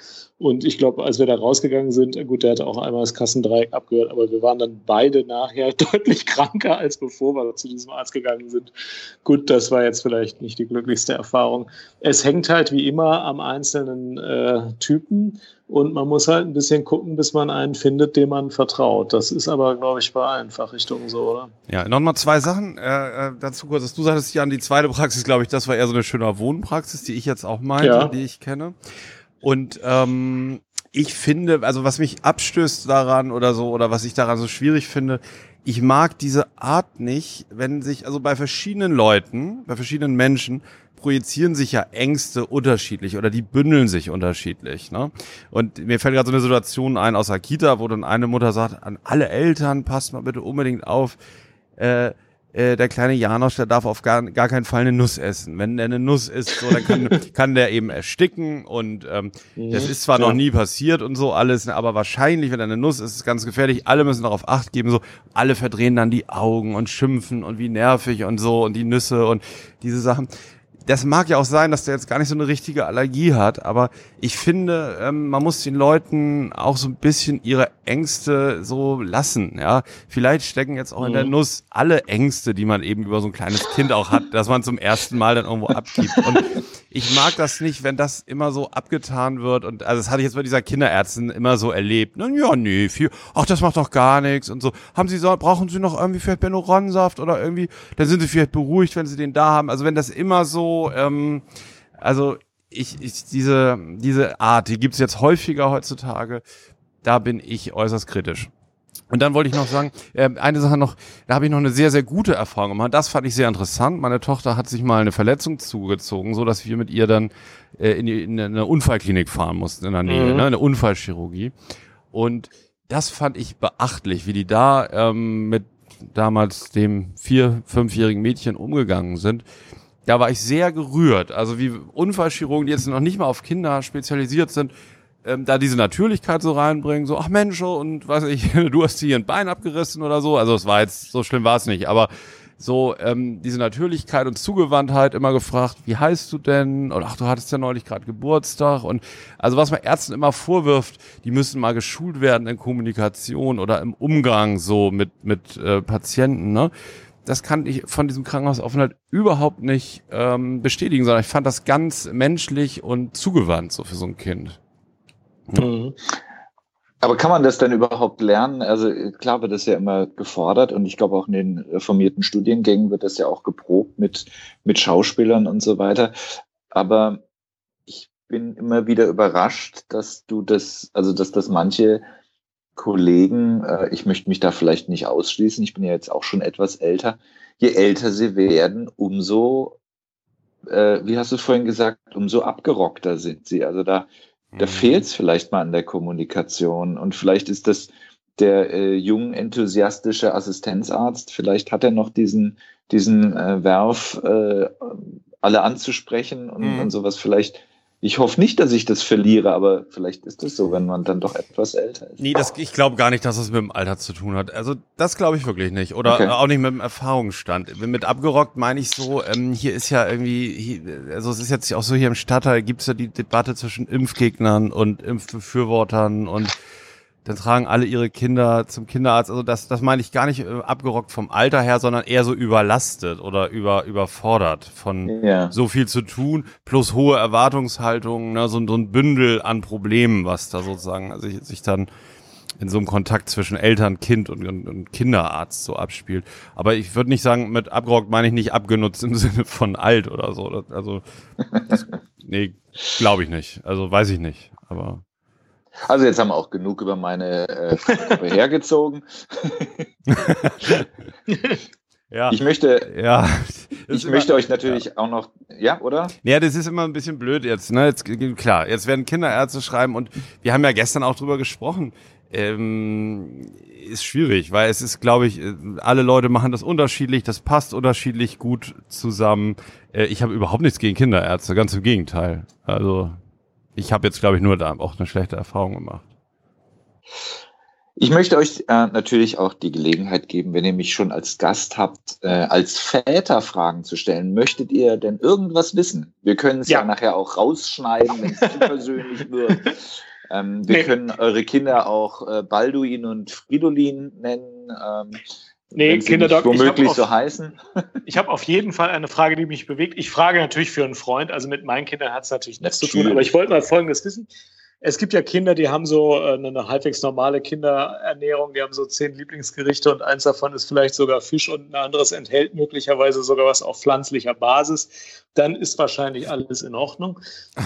und ich glaube, als wir da rausgegangen sind, gut, der hatte auch einmal das Kassendreieck abgehört, aber wir waren dann beide nachher [laughs] deutlich kranker, als bevor wir zu diesem Arzt gegangen sind. Gut, das war jetzt vielleicht nicht die glücklichste Erfahrung. Es hängt halt wie immer am einzelnen äh, Typen und man muss halt ein bisschen gucken, bis man einen findet, dem man vertraut. Das ist aber, glaube ich, bei allen Fachrichtungen so, oder? Ja, nochmal zwei Sachen äh, äh dazu kurz. Dass du sagtest, Jan, die zweite Praxis, glaube ich, das war eher so eine schöne Wohnpraxis, die ich jetzt auch meinte, ja. die ich kenne. Und ähm, ich finde, also was mich abstößt daran oder so, oder was ich daran so schwierig finde, ich mag diese Art nicht, wenn sich, also bei verschiedenen Leuten, bei verschiedenen Menschen, projizieren sich ja Ängste unterschiedlich oder die bündeln sich unterschiedlich. Ne? Und mir fällt gerade so eine Situation ein aus der Kita, wo dann eine Mutter sagt, an alle Eltern, passt mal bitte unbedingt auf, äh, äh, der kleine Janosch, der darf auf gar, gar keinen Fall eine Nuss essen. Wenn der eine Nuss isst, so, dann kann, [laughs] kann der eben ersticken und ähm, mhm, das ist zwar ja. noch nie passiert und so alles, aber wahrscheinlich, wenn er eine Nuss ist, ist es ganz gefährlich. Alle müssen darauf Acht geben, so alle verdrehen dann die Augen und schimpfen und wie nervig und so und die Nüsse und diese Sachen das mag ja auch sein, dass der jetzt gar nicht so eine richtige Allergie hat, aber ich finde, ähm, man muss den Leuten auch so ein bisschen ihre Ängste so lassen. Ja, vielleicht stecken jetzt auch mhm. in der mhm. Nuss alle Ängste, die man eben über so ein kleines Kind auch hat, dass man zum ersten Mal dann irgendwo abgibt. Und ich mag das nicht, wenn das immer so abgetan wird. Und also das hatte ich jetzt bei dieser Kinderärztin immer so erlebt. Na, ja, nee, viel, ach, das macht doch gar nichts und so. Haben Sie so, brauchen Sie noch irgendwie vielleicht Benuronsaft oder irgendwie, dann sind Sie vielleicht beruhigt, wenn Sie den da haben. Also wenn das immer so, ähm, also ich, ich diese, diese Art, die gibt's jetzt häufiger heutzutage, da bin ich äußerst kritisch. Und dann wollte ich noch sagen, äh, eine Sache noch, da habe ich noch eine sehr, sehr gute Erfahrung gemacht. Das fand ich sehr interessant. Meine Tochter hat sich mal eine Verletzung zugezogen, so dass wir mit ihr dann äh, in, die, in eine Unfallklinik fahren mussten in der Nähe, mhm. ne, eine Unfallchirurgie. Und das fand ich beachtlich, wie die da ähm, mit damals dem vier-, fünfjährigen Mädchen umgegangen sind. Da war ich sehr gerührt. Also wie Unfallchirurgen, die jetzt noch nicht mal auf Kinder spezialisiert sind, ähm, da diese Natürlichkeit so reinbringen, so, ach Mensch, und weiß ich, [laughs] du hast hier ein Bein abgerissen oder so. Also es war jetzt, so schlimm war es nicht, aber so ähm, diese Natürlichkeit und Zugewandtheit immer gefragt, wie heißt du denn? Oder ach, du hattest ja neulich gerade Geburtstag. Und also was man Ärzten immer vorwirft, die müssen mal geschult werden in Kommunikation oder im Umgang so mit, mit äh, Patienten, ne? Das kann ich von diesem Krankenhausaufenthalt überhaupt nicht ähm, bestätigen, sondern ich fand das ganz menschlich und zugewandt so für so ein Kind. Mhm. Aber kann man das denn überhaupt lernen? Also klar wird das ja immer gefordert und ich glaube auch in den reformierten Studiengängen wird das ja auch geprobt mit, mit Schauspielern und so weiter. Aber ich bin immer wieder überrascht, dass du das, also dass das manche Kollegen, äh, ich möchte mich da vielleicht nicht ausschließen, ich bin ja jetzt auch schon etwas älter, je älter sie werden, umso, äh, wie hast du vorhin gesagt, umso abgerockter sind sie. Also da, da mhm. fehlt es vielleicht mal an der Kommunikation. Und vielleicht ist das der äh, jung enthusiastische Assistenzarzt, vielleicht hat er noch diesen, diesen äh, Werf, äh, alle anzusprechen und, mhm. und sowas. Vielleicht ich hoffe nicht, dass ich das verliere, aber vielleicht ist es so, wenn man dann doch etwas älter ist. Nee, das, ich glaube gar nicht, dass es mit dem Alter zu tun hat. Also das glaube ich wirklich nicht. Oder okay. auch nicht mit dem Erfahrungsstand. Mit abgerockt meine ich so, ähm, hier ist ja irgendwie, hier, also es ist jetzt auch so hier im Stadtteil, gibt es ja die Debatte zwischen Impfgegnern und Impfbefürwortern und dann tragen alle ihre Kinder zum Kinderarzt. Also das, das meine ich gar nicht äh, abgerockt vom Alter her, sondern eher so überlastet oder über, überfordert von ja. so viel zu tun, plus hohe Erwartungshaltungen, ne, so, so ein Bündel an Problemen, was da sozusagen sich, sich dann in so einem Kontakt zwischen Eltern, Kind und, und, und Kinderarzt so abspielt. Aber ich würde nicht sagen, mit abgerockt meine ich nicht abgenutzt im [laughs] Sinne von alt oder so. Also, das, [laughs] nee, glaube ich nicht. Also weiß ich nicht. Aber also jetzt haben wir auch genug über meine äh, [laughs] hergezogen. [laughs] ja. Ich möchte, ja, ich möchte euch natürlich ja. auch noch, ja, oder? Ja, das ist immer ein bisschen blöd jetzt. Ne? Jetzt klar, jetzt werden Kinderärzte schreiben und wir haben ja gestern auch drüber gesprochen. Ähm, ist schwierig, weil es ist, glaube ich, äh, alle Leute machen das unterschiedlich, das passt unterschiedlich gut zusammen. Äh, ich habe überhaupt nichts gegen Kinderärzte, ganz im Gegenteil. Also ich habe jetzt, glaube ich, nur da auch eine schlechte Erfahrung gemacht. Ich möchte euch äh, natürlich auch die Gelegenheit geben, wenn ihr mich schon als Gast habt, äh, als Väter Fragen zu stellen. Möchtet ihr denn irgendwas wissen? Wir können es ja. ja. nachher auch rausschneiden, wenn es zu persönlich [laughs] wird. Ähm, wir nee. können eure Kinder auch äh, Balduin und Fridolin nennen. Ähm, Nee, Kinderdoc, womöglich so heißen. [laughs] Ich habe auf jeden Fall eine Frage, die mich bewegt. Ich frage natürlich für einen Freund, also mit meinen Kindern hat es natürlich nichts zu tun, aber ich wollte mal Folgendes wissen es gibt ja Kinder, die haben so äh, eine halbwegs normale Kinderernährung, die haben so zehn Lieblingsgerichte und eins davon ist vielleicht sogar Fisch und ein anderes enthält möglicherweise sogar was auf pflanzlicher Basis. Dann ist wahrscheinlich alles in Ordnung.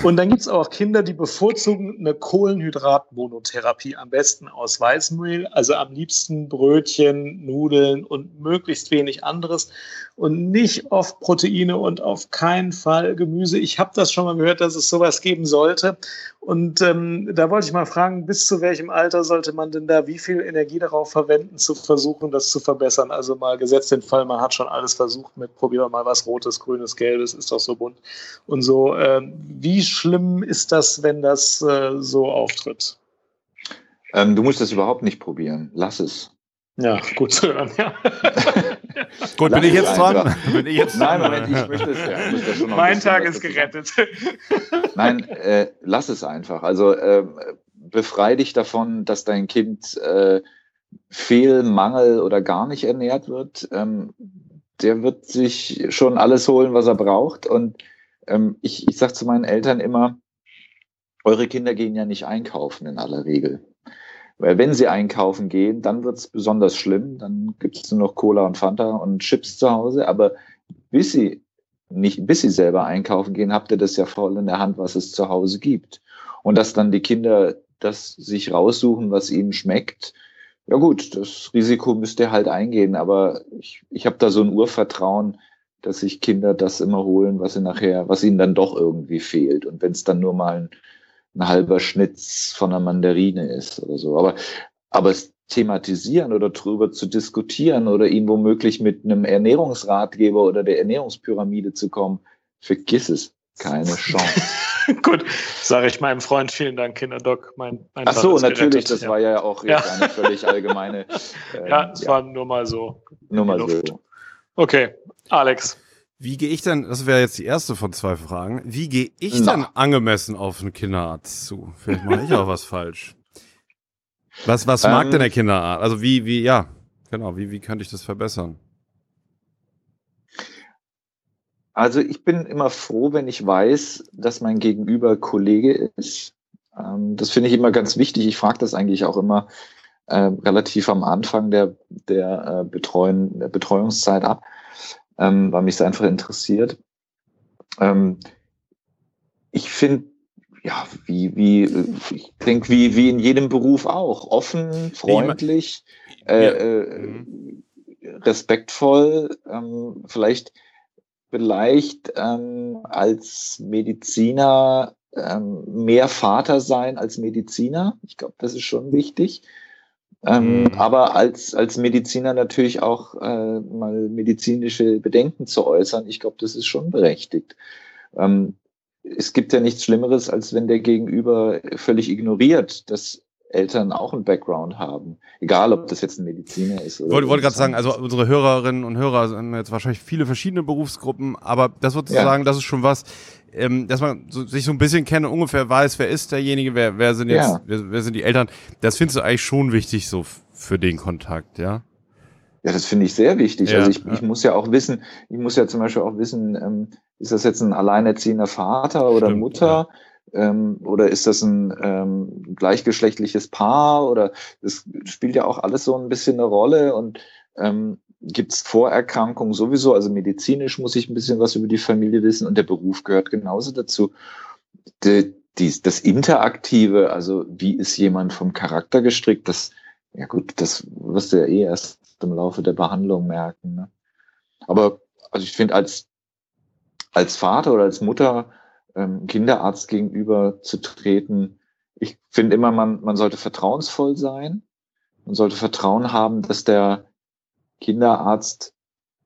Und dann gibt es auch Kinder, die bevorzugen eine Kohlenhydratmonotherapie, am besten aus Weißmehl, also am liebsten Brötchen, Nudeln und möglichst wenig anderes und nicht oft Proteine und auf keinen Fall Gemüse. Ich habe das schon mal gehört, dass es sowas geben sollte. Und ähm, da wollte ich mal fragen, bis zu welchem Alter sollte man denn da wie viel Energie darauf verwenden, zu versuchen, das zu verbessern? Also mal gesetzt den Fall, man hat schon alles versucht mit, probieren wir mal was Rotes, Grünes, Gelbes, ist doch so bunt. Und so, ähm, wie schlimm ist das, wenn das äh, so auftritt? Ähm, du musst das überhaupt nicht probieren. Lass es. Ja, gut zu [laughs] hören, ja. Gut, [laughs] bin ich jetzt dran? Bin ich jetzt Nein, Moment, ich möchte es ja. Möchte schon mein Tag ist gerettet. [laughs] Nein, äh, lass es einfach. Also äh, befrei dich davon, dass dein Kind äh, Fehl, Mangel oder gar nicht ernährt wird. Ähm, der wird sich schon alles holen, was er braucht. Und ähm, ich, ich sage zu meinen Eltern immer, eure Kinder gehen ja nicht einkaufen in aller Regel. Weil wenn sie einkaufen gehen, dann wird es besonders schlimm. Dann gibt es nur noch Cola und Fanta und Chips zu Hause. Aber bis sie nicht, bis sie selber einkaufen gehen, habt ihr das ja voll in der Hand, was es zu Hause gibt. Und dass dann die Kinder das sich raussuchen, was ihnen schmeckt. Ja gut, das Risiko müsst ihr halt eingehen. Aber ich, ich habe da so ein Urvertrauen, dass sich Kinder das immer holen, was sie nachher, was ihnen dann doch irgendwie fehlt. Und wenn es dann nur mal ein ein halber Schnitz von einer Mandarine ist oder so. Aber, aber es thematisieren oder drüber zu diskutieren oder ihn womöglich mit einem Ernährungsratgeber oder der Ernährungspyramide zu kommen, vergiss es. Keine Chance. [laughs] Gut, sage ich meinem Freund vielen Dank, Kinderdoc. Mein, mein Ach so, natürlich, gerettet. das ja. war ja auch jetzt ja. eine völlig allgemeine. [laughs] Äh, ja, es ja. war nur mal so. Nur mal so. Okay, Alex. Wie gehe ich denn, das wäre jetzt die erste von zwei Fragen, wie gehe ich Na. denn angemessen auf einen Kinderarzt zu? Vielleicht mache ich auch was falsch. Was, was ähm, mag denn der Kinderarzt? Also wie, wie, ja, genau, wie, wie könnte ich das verbessern? Also ich bin immer froh, wenn ich weiß, dass mein Gegenüber Kollege ist. Ähm, das finde ich immer ganz wichtig. Ich frage das eigentlich auch immer äh, relativ am Anfang der, der, äh, Betreuen, der Betreuungszeit ab ähm, weil mich es einfach interessiert. Ähm, ich finde, ja, wie, wie, ich denke, wie, wie in jedem Beruf auch, offen, freundlich, äh, äh, mhm. respektvoll, ähm, vielleicht, vielleicht ähm, als Mediziner ähm, mehr Vater sein als Mediziner. Ich glaube, das ist schon wichtig. Ähm, mhm. Aber als, als Mediziner natürlich auch äh, mal medizinische Bedenken zu äußern, ich glaube, das ist schon berechtigt. Ähm, es gibt ja nichts Schlimmeres, als wenn der Gegenüber völlig ignoriert, dass Eltern auch einen Background haben. Egal, ob das jetzt ein Mediziner ist. Ich wollte, wollte gerade sagen, also unsere Hörerinnen und Hörer sind jetzt wahrscheinlich viele verschiedene Berufsgruppen, aber das sozusagen, ja. das ist schon was, ähm, dass man so, sich so ein bisschen kennt und ungefähr weiß, wer ist derjenige, wer, wer sind jetzt, ja. wer, wer sind die Eltern. Das findest du eigentlich schon wichtig so für den Kontakt, ja? Ja, das finde ich sehr wichtig. Ja, also ich, ja. ich muss ja auch wissen, ich muss ja zum Beispiel auch wissen, ähm, ist das jetzt ein alleinerziehender Vater oder Stimmt, Mutter? Ja. Ähm, oder ist das ein ähm, gleichgeschlechtliches Paar? Oder das spielt ja auch alles so ein bisschen eine Rolle und ähm, gibt es Vorerkrankungen sowieso, also medizinisch muss ich ein bisschen was über die Familie wissen und der Beruf gehört genauso dazu. Die, die, das Interaktive, also wie ist jemand vom Charakter gestrickt, das, ja gut, das wirst du ja eh erst im Laufe der Behandlung merken. Ne? Aber also ich finde, als, als Vater oder als Mutter ähm, Kinderarzt gegenüber zu treten, ich finde immer, man, man sollte vertrauensvoll sein. Man sollte Vertrauen haben, dass der Kinderarzt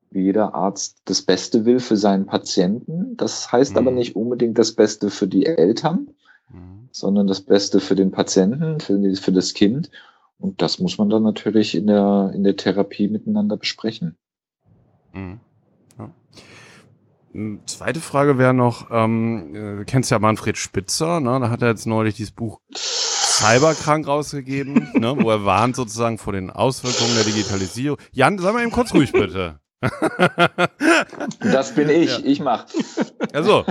wie jeder Arzt das Beste will für seinen Patienten. Das heißt mhm. aber nicht unbedingt das Beste für die Eltern, mhm. sondern das Beste für den Patienten, für, die, für, das Kind. Und das muss man dann natürlich in der, in der Therapie miteinander besprechen. Mhm. Ja. Hm, zweite Frage wäre noch, ähm, äh, du kennst ja Manfred Spitzer, ne? da hat er jetzt neulich dieses Buch Cyberkrank rausgegeben, ne, wo er warnt sozusagen vor den Auswirkungen der Digitalisierung. Jan, sag mal eben kurz ruhig bitte. [laughs] Das bin ich, ja. ich mach. Also,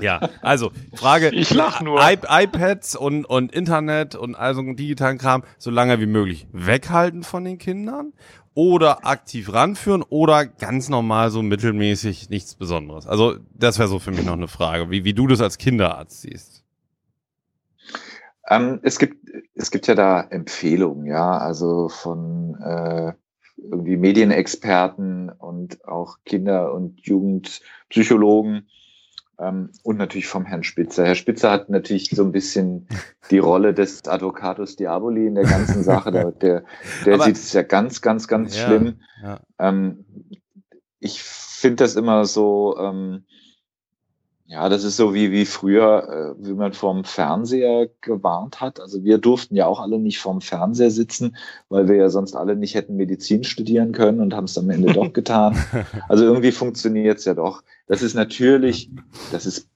ja, also Frage. Ich lach nur. I iPads und, und Internet und also digitalen Kram so lange wie möglich weghalten von den Kindern oder aktiv ranführen oder ganz normal so mittelmäßig nichts Besonderes. Also das wäre so für mich noch eine Frage, wie, wie du das als Kinderarzt siehst. Ähm, es gibt es gibt ja da Empfehlungen, ja, also von äh, irgendwie Medienexperten und auch Kinder- und Jugendpsychologen ähm, und natürlich vom Herrn Spitzer. Herr Spitzer hat natürlich so ein bisschen die Rolle des Advocatus Diaboli in der ganzen Sache. Der, der, der sieht es ja ganz, ganz, ganz ja, schlimm. Ja. Ähm, ich finde das immer so, ähm, Ja, das ist so wie, wie früher, äh, wie man vorm Fernseher gewarnt hat. Also wir durften ja auch alle nicht vorm Fernseher sitzen, weil wir ja sonst alle nicht hätten Medizin studieren können und haben es am Ende doch [laughs] getan. Also irgendwie funktioniert es ja doch. Das ist natürlich, das ist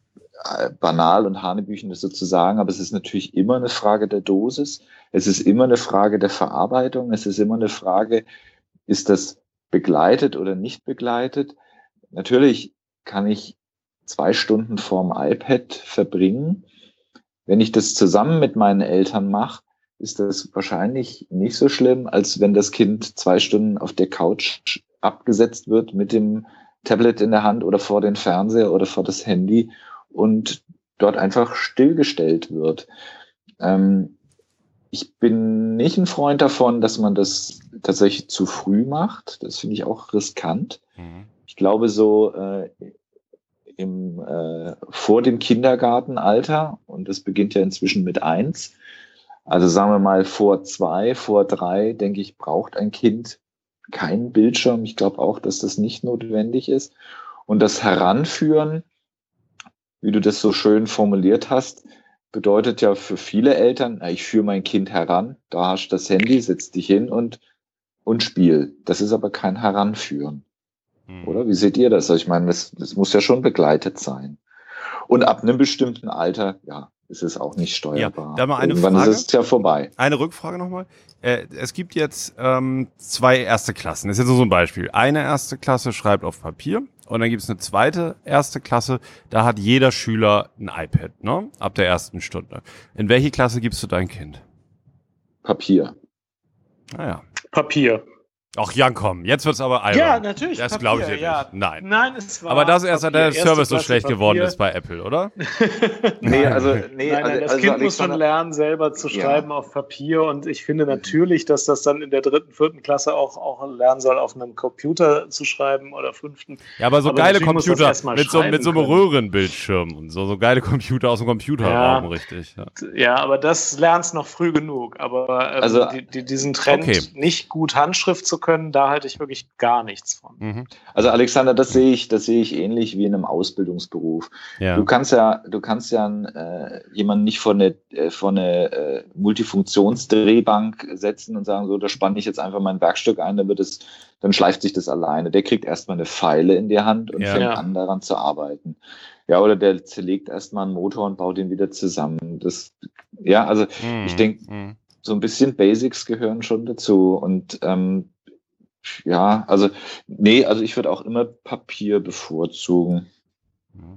äh, banal und hanebüchen, das sozusagen, aber es ist natürlich immer eine Frage der Dosis. Es ist immer eine Frage der Verarbeitung. Es ist immer eine Frage, ist das begleitet oder nicht begleitet? Natürlich kann ich zwei Stunden vorm iPad verbringen. Wenn ich das zusammen mit meinen Eltern mache, ist das wahrscheinlich nicht so schlimm, als wenn das Kind zwei Stunden auf der Couch abgesetzt wird mit dem Tablet in der Hand oder vor den Fernseher oder vor das Handy und dort einfach stillgestellt wird. Ähm, ich bin nicht ein Freund davon, dass man das tatsächlich zu früh macht. Das finde ich auch riskant. Mhm. Ich glaube, so äh, im, äh, vor dem Kindergartenalter, und das beginnt ja inzwischen mit eins, also sagen wir mal vor zwei, vor drei, denke ich, braucht ein Kind keinen Bildschirm. Ich glaube auch, dass das nicht notwendig ist. Und das Heranführen, wie du das so schön formuliert hast, bedeutet ja für viele Eltern, ich führe mein Kind heran, da hast du das Handy, setz dich hin und, und spiel. Das ist aber kein Heranführen. Mhm. Oder? Wie seht ihr das? Also ich meine, das, das muss ja schon begleitet sein. Und ab einem bestimmten Alter, ja, ist es auch nicht steuerbar. Ja, da mal eine Irgendwann Frage. ist es ja vorbei. Eine Rückfrage nochmal. Äh, es gibt jetzt ähm, zwei erste Klassen. Das ist jetzt so ein Beispiel. Eine erste Klasse schreibt auf Papier und dann gibt es eine zweite erste Klasse. Da hat jeder Schüler ein iPad, ne? Ab der ersten Stunde. In welche Klasse gibst du dein Kind? Papier. Naja. Papier. Ach Jan, komm, jetzt wird's aber albern. Ja, natürlich. Das glaube ich dir ja. nicht. Nein. Nein, es war. Aber das erst, Papier. der Service so schlecht Papier. geworden ist bei Apple, oder? [laughs] Nee, also, nee, nein, nein, also, das also Kind muss schon lernen, selber zu Ja. schreiben auf Papier. Und ich finde natürlich, dass das dann in der dritten, vierten Klasse auch, auch lernen soll, auf einem Computer zu schreiben oder fünften. Ja, aber so Aber geile Computer mit so, mit so einem. Röhrenbildschirm und so, so geile Computer aus dem Computerraum, Ja. richtig. Ja. Ja, aber das lernst noch früh genug. Aber ähm, Also- die, die, diesen Trend, Okay. nicht gut Handschrift zu können, da halte ich wirklich gar nichts von. Mhm. Also Alexander, das sehe ich, das sehe ich ähnlich wie in einem Ausbildungsberuf. ja. Du kannst ja, du kannst ja äh, jemanden nicht vor eine, äh, vor eine äh, Multifunktionsdrehbank setzen und sagen, so, da spanne ich jetzt einfach mein Werkstück ein, dann wird es, dann schleift sich das alleine. Der kriegt erstmal eine Pfeile in die Hand und Ja. fängt Ja. an, daran zu arbeiten. Ja, oder der zerlegt erstmal einen Motor und baut ihn wieder zusammen. Das, ja, also Mhm. ich denk- Mhm. so ein bisschen Basics gehören schon dazu. Und ähm, ja, also, nee, also ich würde auch immer Papier bevorzugen.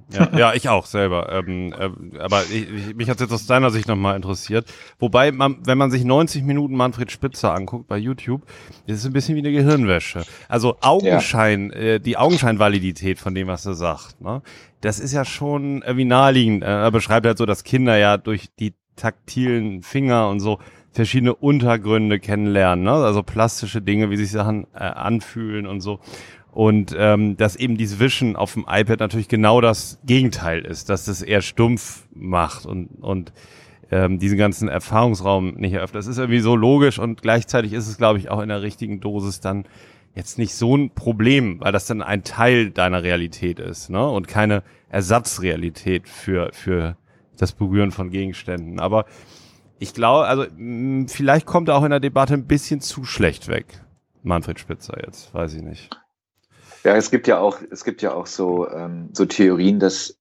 Ja, ja, ich auch selber. Ähm, äh, aber ich, ich, mich hat jetzt aus deiner Sicht nochmal interessiert. Wobei, man, wenn man sich 90 Minuten Manfred Spitzer anguckt bei YouTube, ist es ein bisschen wie eine Gehirnwäsche. Also Augenschein, äh, die Augenscheinvalidität von dem, was er sagt, ne? das ist ja schon irgendwie naheliegend. Er beschreibt halt so, dass Kinder ja durch die taktilen Finger und so verschiedene Untergründe kennenlernen, ne? also plastische Dinge, wie sich Sachen äh, anfühlen und so. Und ähm, dass eben dieses Wischen auf dem iPad natürlich genau das Gegenteil ist, dass es eher stumpf macht und, und ähm, diesen ganzen Erfahrungsraum nicht eröffnet. Das ist irgendwie so logisch und gleichzeitig ist es, glaube ich, auch in der richtigen Dosis dann jetzt nicht so ein Problem, weil das dann ein Teil deiner Realität ist, ne? Und keine Ersatzrealität für, für das Berühren von Gegenständen. Aber ich glaube, also mh, vielleicht kommt er auch in der Debatte ein bisschen zu schlecht weg. Manfred Spitzer jetzt, weiß ich nicht. Ja, es gibt ja auch, es gibt ja auch so, ähm, so Theorien, dass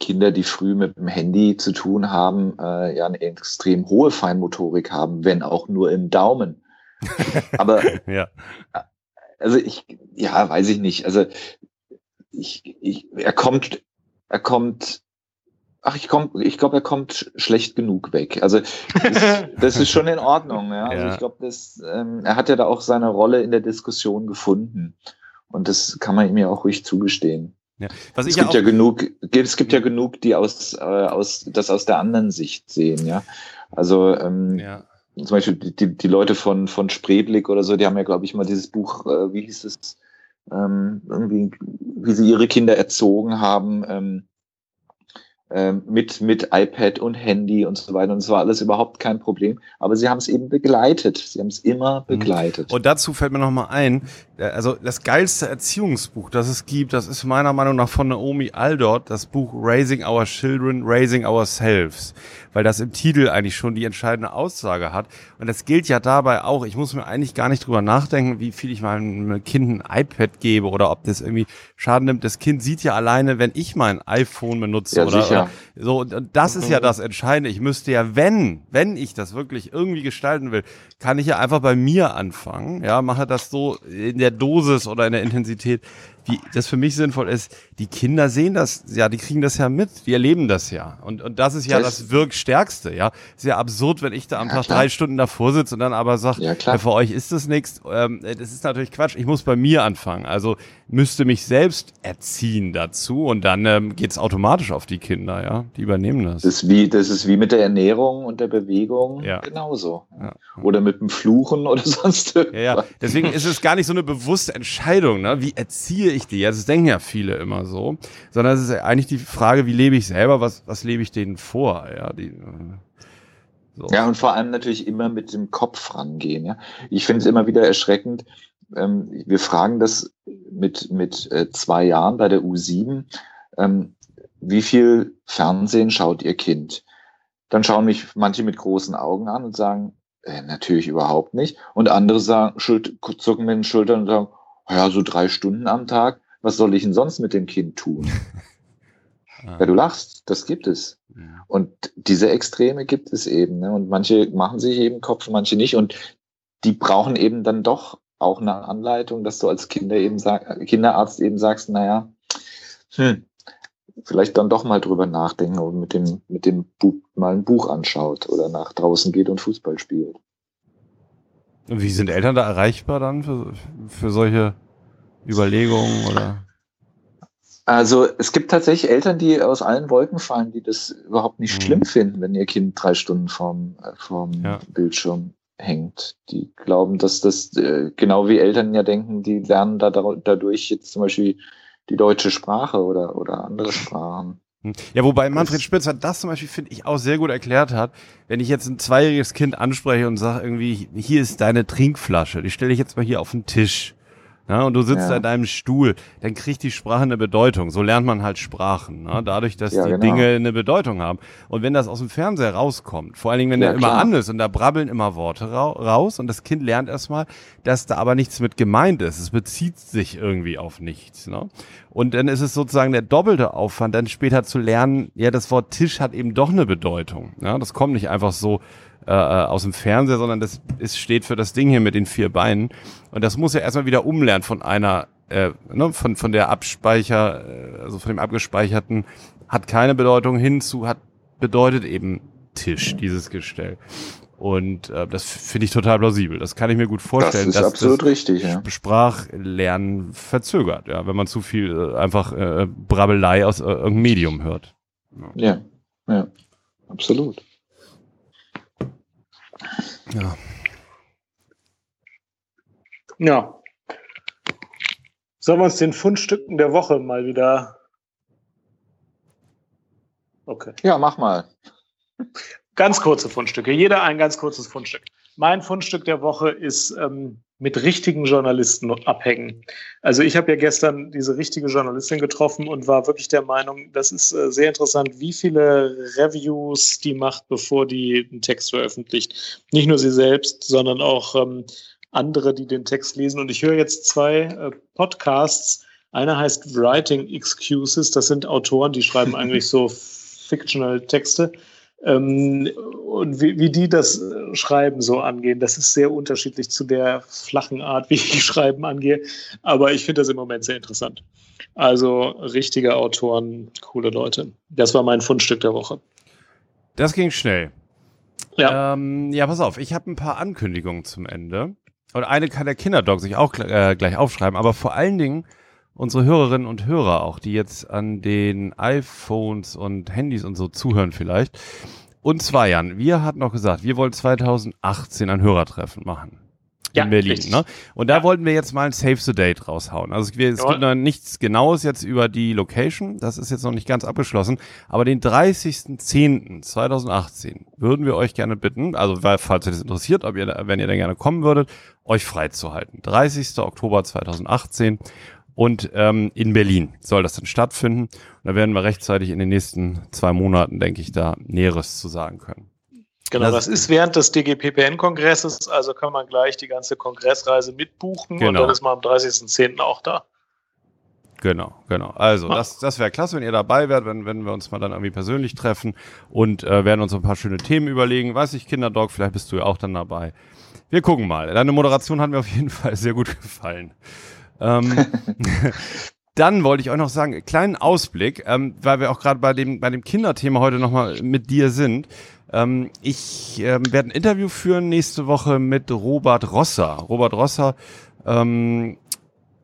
Kinder, die früh mit dem Handy zu tun haben, äh, ja eine extrem hohe Feinmotorik haben, wenn auch nur im Daumen. [laughs] Aber Ja. also ich, ja, weiß ich nicht. Also ich, ich, er kommt, er kommt, ach, ich komm, ich glaube, er kommt schlecht genug weg. Also das, [laughs] das ist schon in Ordnung. Ja? Also Ja. ich glaube, das, ähm, er hat ja da auch seine Rolle in der Diskussion gefunden. Und das kann man ihm ja auch ruhig zugestehen. ja. Was Es ich ja gibt auch, ja genug, es gibt ja genug, die aus, äh, aus, das aus der anderen Sicht sehen, ja. Also ähm, ja. zum Beispiel die, die, Leute von, von Spreeblick oder so, die haben ja, glaube ich, mal dieses Buch, äh, wie hieß es, ähm, irgendwie, wie sie ihre Kinder erzogen haben, ähm, mit, mit iPad und Handy und so weiter. Und es war alles überhaupt kein Problem. Aber sie haben es eben begleitet. Sie haben es immer mhm. begleitet. Und dazu fällt mir nochmal ein, äh, also das geilste Erziehungsbuch, das es gibt, das ist meiner Meinung nach von Naomi Aldort, das Buch Raising Our Children, Raising Ourselves weil das im Titel eigentlich schon die entscheidende Aussage hat. Und das gilt ja dabei auch. Ich muss mir eigentlich gar nicht drüber nachdenken, wie viel ich meinem Kind ein iPad gebe oder ob das irgendwie Schaden nimmt. Das Kind sieht ja alleine, wenn ich mein iPhone benutze ja, oder, so. Und das ist ja das Entscheidende. Ich müsste ja, wenn, wenn ich das wirklich irgendwie gestalten will, kann ich ja einfach bei mir anfangen. Ja, mache das so in der Dosis oder in der Intensität, wie das für mich sinnvoll ist, die Kinder sehen das, ja, die kriegen das ja mit, die erleben das ja. Und, und das ist ja das, das Wirkstärkste, ja. Ist ja absurd, wenn ich da am ja, Tag klar. drei Stunden davor sitze und dann aber sage, ja, ja, für euch ist das nichts. Ähm, das ist natürlich Quatsch, ich muss bei mir anfangen. Also müsste mich selbst erziehen dazu und dann ähm, geht es automatisch auf die Kinder, ja. Die übernehmen das. Das ist wie, das ist wie mit der Ernährung und der Bewegung ja. genauso. Ja. Oder mit dem Fluchen oder [laughs] sonst irgendwas. Ja, ja. Deswegen ist es gar nicht so eine bewusste Entscheidung, ne? Wie erziehe ich die? Das denken ja viele immer so. Sondern es ist eigentlich die Frage, wie lebe ich selber, was, was lebe ich denen vor? Ja, die, äh, so. ja, und vor allem natürlich immer mit dem Kopf rangehen. Ja? Ich finde es immer wieder erschreckend. Ähm, wir fragen das mit, mit äh, zwei Jahren bei der U7. Ähm, wie viel Fernsehen schaut ihr Kind? Dann schauen mich manche mit großen Augen an und sagen, äh, natürlich überhaupt nicht. Und andere sagen, zucken mit den Schultern und sagen, ja, so drei Stunden am Tag, was soll ich denn sonst mit dem Kind tun? ah. [laughs] Ja, du lachst, das gibt es. Ja. Und diese Extreme gibt es eben. Ne? Und manche machen sich eben Kopf, manche nicht. Und die brauchen eben dann doch auch eine Anleitung, dass du als Kinder eben sag, Kinderarzt eben sagst, naja, hm, vielleicht dann doch mal drüber nachdenken und mit dem, mit dem Buch mal ein Buch anschaut oder nach draußen geht und Fußball spielt. Und wie sind Eltern da erreichbar dann für, für solche Überlegungen oder? Also es gibt tatsächlich Eltern, die aus allen Wolken fallen, die das überhaupt nicht mhm. schlimm finden, wenn ihr Kind drei Stunden vorm, äh, vorm ja. Bildschirm hängt. Die glauben, dass das, äh, genau wie Eltern ja denken, die lernen da, dadurch jetzt zum Beispiel die deutsche Sprache oder, oder andere Sprachen. Ja, wobei Manfred Spitzer das zum Beispiel, finde ich, auch sehr gut erklärt hat. Wenn ich jetzt ein zweijähriges Kind anspreche und sage irgendwie, hier ist deine Trinkflasche, die stelle ich jetzt mal hier auf den Tisch. Ja, und du sitzt ja. in deinem Stuhl, dann kriegt die Sprache eine Bedeutung. So lernt man halt Sprachen, ne? dadurch, dass ja, die genau. Dinge eine Bedeutung haben. Und wenn das aus dem Fernseher rauskommt, vor allen Dingen, wenn ja, der immer an ist und da brabbeln immer Worte ra raus und das Kind lernt erstmal, dass da aber nichts mit gemeint ist. Es bezieht sich irgendwie auf nichts. Ne? Und dann ist es sozusagen der doppelte Aufwand, dann später zu lernen, ja, das Wort Tisch hat eben doch eine Bedeutung. Ja? Das kommt nicht einfach so äh, äh, aus dem Fernseher, sondern das ist, steht für das Ding hier mit den vier Beinen. Und das muss ja erstmal wieder umlernen von einer, äh, ne, von, von der Abspeicher, äh, also von dem abgespeicherten, hat keine Bedeutung hinzu, hat bedeutet eben Tisch, dieses Gestell. Und äh, das finde ich total plausibel. Das kann ich mir gut vorstellen. Das ist absolut das richtig, ja. Sprachlernen verzögert, ja, wenn man zu viel äh, einfach äh, Brabbelei aus äh, irgendeinem Medium hört. Ja, ja, ja absolut. Ja. Ja. Sollen wir uns den Fundstücken der Woche mal wieder. Okay. Ja, mach mal. Ganz kurze Fundstücke. Jeder ein ganz kurzes Fundstück. Mein Fundstück der Woche ist ähm, mit richtigen Journalisten abhängen. Also ich habe ja gestern diese richtige Journalistin getroffen und war wirklich der Meinung, das ist äh, sehr interessant, wie viele Reviews die macht, bevor die einen Text veröffentlicht. Nicht nur sie selbst, sondern auch ähm, andere, die den Text lesen. Und ich höre jetzt zwei äh, Podcasts. Einer heißt Writing Excuses. Das sind Autoren, die schreiben [laughs] eigentlich so fictional Texte. Ähm, und wie, wie die das äh, Schreiben so angehen, das ist sehr unterschiedlich zu der flachen Art, wie [laughs] ich Schreiben angehe. Aber ich finde das im Moment sehr interessant. Also richtige Autoren, coole Leute. Das war mein Fundstück der Woche. Das ging schnell. Ja. Ähm, ja, pass auf, ich habe ein paar Ankündigungen zum Ende. Und eine kann der Kinderdog sich auch äh, gleich aufschreiben, aber vor allen Dingen unsere Hörerinnen und Hörer auch, die jetzt an den iPhones und Handys und so zuhören vielleicht. Und zwar, Jan, wir hatten noch gesagt, wir wollen 2018 ein Hörertreffen machen. in Berlin. Ne? Und da ja. wollten wir jetzt mal ein Save the Date raushauen. Also es, es gibt noch nichts Genaues jetzt über die Location. Das ist jetzt noch nicht ganz abgeschlossen. Aber den 30.10.2018 würden wir euch gerne bitten, also falls euch das interessiert, ob ihr, wenn ihr dann gerne kommen würdet, euch freizuhalten. 30. Oktober 2018 und ähm, in Berlin soll das dann stattfinden. Und da werden wir rechtzeitig in den nächsten zwei Monaten, denke ich, da Näheres zu sagen können. Genau, das, das ist während des DGPPN-Kongresses, also kann man gleich die ganze Kongressreise mitbuchen genau. und dann ist man am 30.10. auch da. Genau, genau. Also, ah. das, das wäre klasse, wenn ihr dabei wärt, wenn, wenn wir uns mal dann irgendwie persönlich treffen und äh, werden uns ein paar schöne Themen überlegen. Weiß ich, Kinderdog, vielleicht bist du ja auch dann dabei. Wir gucken mal. Deine Moderation hat mir auf jeden [laughs] Fall sehr gut gefallen. Ähm, [laughs] dann wollte ich auch noch sagen, kleinen Ausblick, ähm, weil wir auch gerade bei dem, bei dem Kinderthema heute nochmal mit dir sind. Ähm, ich ähm, werde ein Interview führen nächste Woche mit Robert Rosser. Robert Rosser ähm,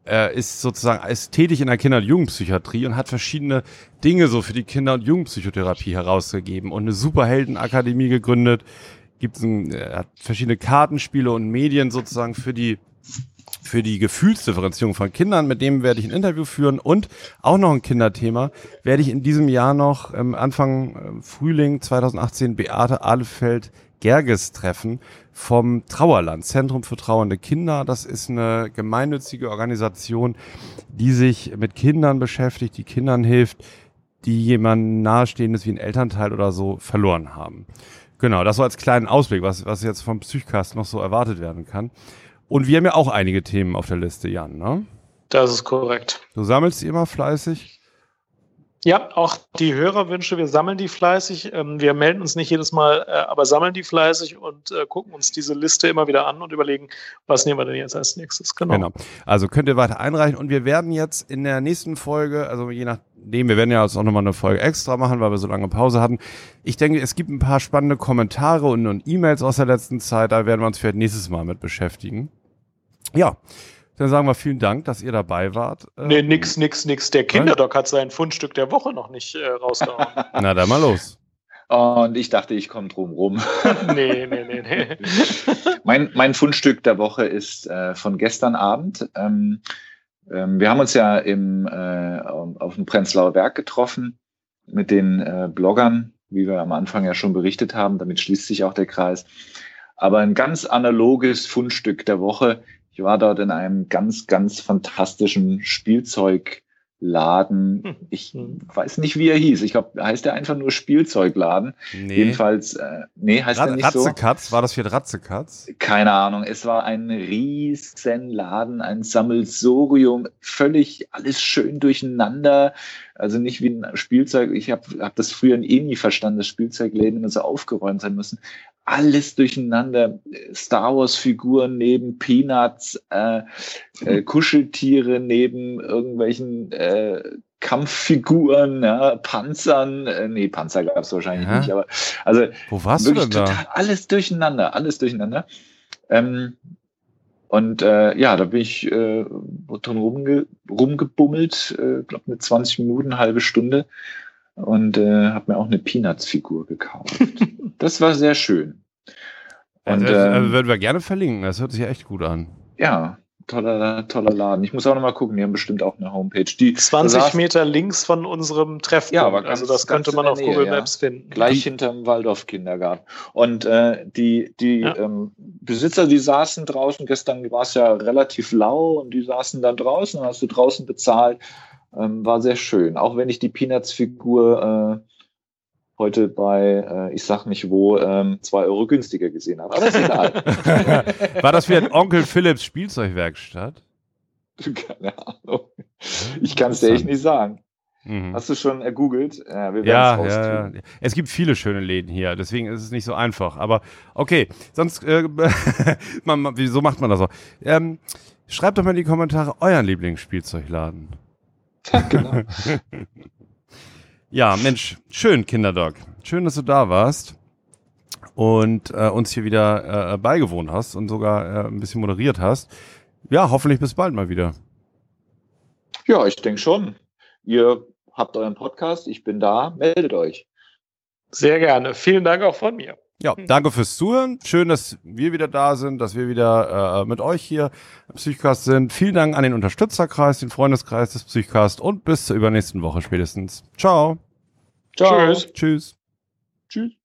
er ist sozusagen ist tätig in der Kinder- und Jugendpsychiatrie und hat verschiedene Dinge so für die Kinder- und Jugendpsychotherapie herausgegeben und eine Superheldenakademie gegründet. Gibt ein, er hat verschiedene Kartenspiele und Medien sozusagen für die für die Gefühlsdifferenzierung von Kindern. Mit dem werde ich ein Interview führen und auch noch ein Kinderthema werde ich in diesem Jahr noch ähm, Anfang äh, Frühling 2018 Beate Ahlefeld Gerges treffen vom Trauerland, Zentrum für trauernde Kinder. Das ist eine gemeinnützige Organisation, die sich mit Kindern beschäftigt, die Kindern hilft, die jemanden nahestehendes wie ein Elternteil oder so verloren haben. Genau, das so als kleinen Ausblick, was, was jetzt vom Psychcast noch so erwartet werden kann. Und wir haben ja auch einige Themen auf der Liste, Jan, ne? Das ist korrekt. Du sammelst die immer fleißig? Ja, auch die Hörerwünsche, wir sammeln die fleißig. Ähm, wir melden uns nicht jedes Mal, äh, aber sammeln die fleißig und äh, gucken uns diese Liste immer wieder an und überlegen, was nehmen wir denn jetzt als nächstes. Genau. genau. Also könnt ihr weiter einreichen und wir werden jetzt in der nächsten Folge, also je nachdem, wir werden ja jetzt auch nochmal eine Folge extra machen, weil wir so lange Pause hatten. Ich denke, es gibt ein paar spannende Kommentare und, und E-Mails aus der letzten Zeit, da werden wir uns vielleicht nächstes Mal mit beschäftigen. Ja. Dann sagen wir vielen Dank, dass ihr dabei wart. Nee, ähm, nix, nix, nix. Der Kinderdoc hat sein Fundstück der Woche noch nicht äh, rausgehauen. [laughs] Na, dann mal los. Und ich dachte, ich komme drum rum. [laughs] nee, nee, nee, nee. [laughs] mein, mein Fundstück der Woche ist äh, von gestern Abend. Ähm, ähm, wir haben uns ja im, äh, auf dem Prenzlauer Berg getroffen mit den äh, Bloggern, wie wir am Anfang ja schon berichtet haben. Damit schließt sich auch der Kreis. Aber ein ganz analoges Fundstück der Woche ich war dort in einem ganz, ganz fantastischen Spielzeug Laden. Hm. Ich hm. weiß nicht, wie er hieß. Ich glaube, heißt er einfach nur Spielzeugladen. Nee. Jedenfalls, äh, nee, heißt Rat er nicht Ratzekatz? so. War das für Ratzekatz? Keine Ahnung. Es war ein riesen Laden, ein Sammelsorium, völlig alles schön durcheinander. Also nicht wie ein Spielzeug. Ich habe hab das früher eh nie verstanden, dass Spielzeugläden immer so aufgeräumt sein müssen alles durcheinander. Star Wars-Figuren neben Peanuts, äh, äh, Kuscheltiere neben irgendwelchen äh, Kampffiguren, ja, Panzern, äh, nee, Panzer gab es wahrscheinlich ja. nicht, aber also Wo warst wirklich du denn total da? alles durcheinander, alles durcheinander. Ähm, und äh, ja, da bin ich äh, drin rumge rumgebummelt, äh, glaube eine 20 Minuten, halbe Stunde und äh, habe mir auch eine Peanuts-Figur gekauft. [laughs] das war sehr schön. Und, also, also ähm, würden wir gerne verlinken. Das hört sich ja echt gut an. Ja, toller, toller Laden. Ich muss auch noch mal gucken. Die haben bestimmt auch eine Homepage. Die 20 saß, Meter links von unserem Treffen. Ja, aber ganz, also das könnte man auf Nähe, Google Maps ja. finden. Gleich hinterm Waldorf-Kindergarten. Und äh, die, die ja. ähm, Besitzer, die saßen draußen. Gestern war es ja relativ lau und die saßen dann draußen. Hast du draußen bezahlt ähm, war sehr schön. Auch wenn ich die Peanuts-Figur äh, heute bei, äh, ich sag nicht wo, ähm, zwei Euro günstiger gesehen habe. Aber ist egal. [laughs] war das wie Onkel Philips Spielzeugwerkstatt? Keine Ahnung. Ich kann es dir echt nicht sagen. Mhm. Hast du schon ergoogelt? Ja, wir ja, ja, ja, Es gibt viele schöne Läden hier, deswegen ist es nicht so einfach. Aber okay, sonst, äh, [laughs] man, wieso macht man das auch? Ähm, schreibt doch mal in die Kommentare euren Lieblingsspielzeugladen. [laughs] genau. Ja, Mensch, schön, Kinderdog. Schön, dass du da warst und äh, uns hier wieder äh, beigewohnt hast und sogar äh, ein bisschen moderiert hast. Ja, hoffentlich bis bald mal wieder. Ja, ich denke schon. Ihr habt euren Podcast, ich bin da, meldet euch. Sehr gerne. Vielen Dank auch von mir. Ja, danke fürs Zuhören. Schön, dass wir wieder da sind, dass wir wieder äh, mit euch hier im Psychcast sind. Vielen Dank an den Unterstützerkreis, den Freundeskreis des Psychcast und bis zur übernächsten Woche spätestens. Ciao. Ciao. Tschüss. Tschüss. Tschüss.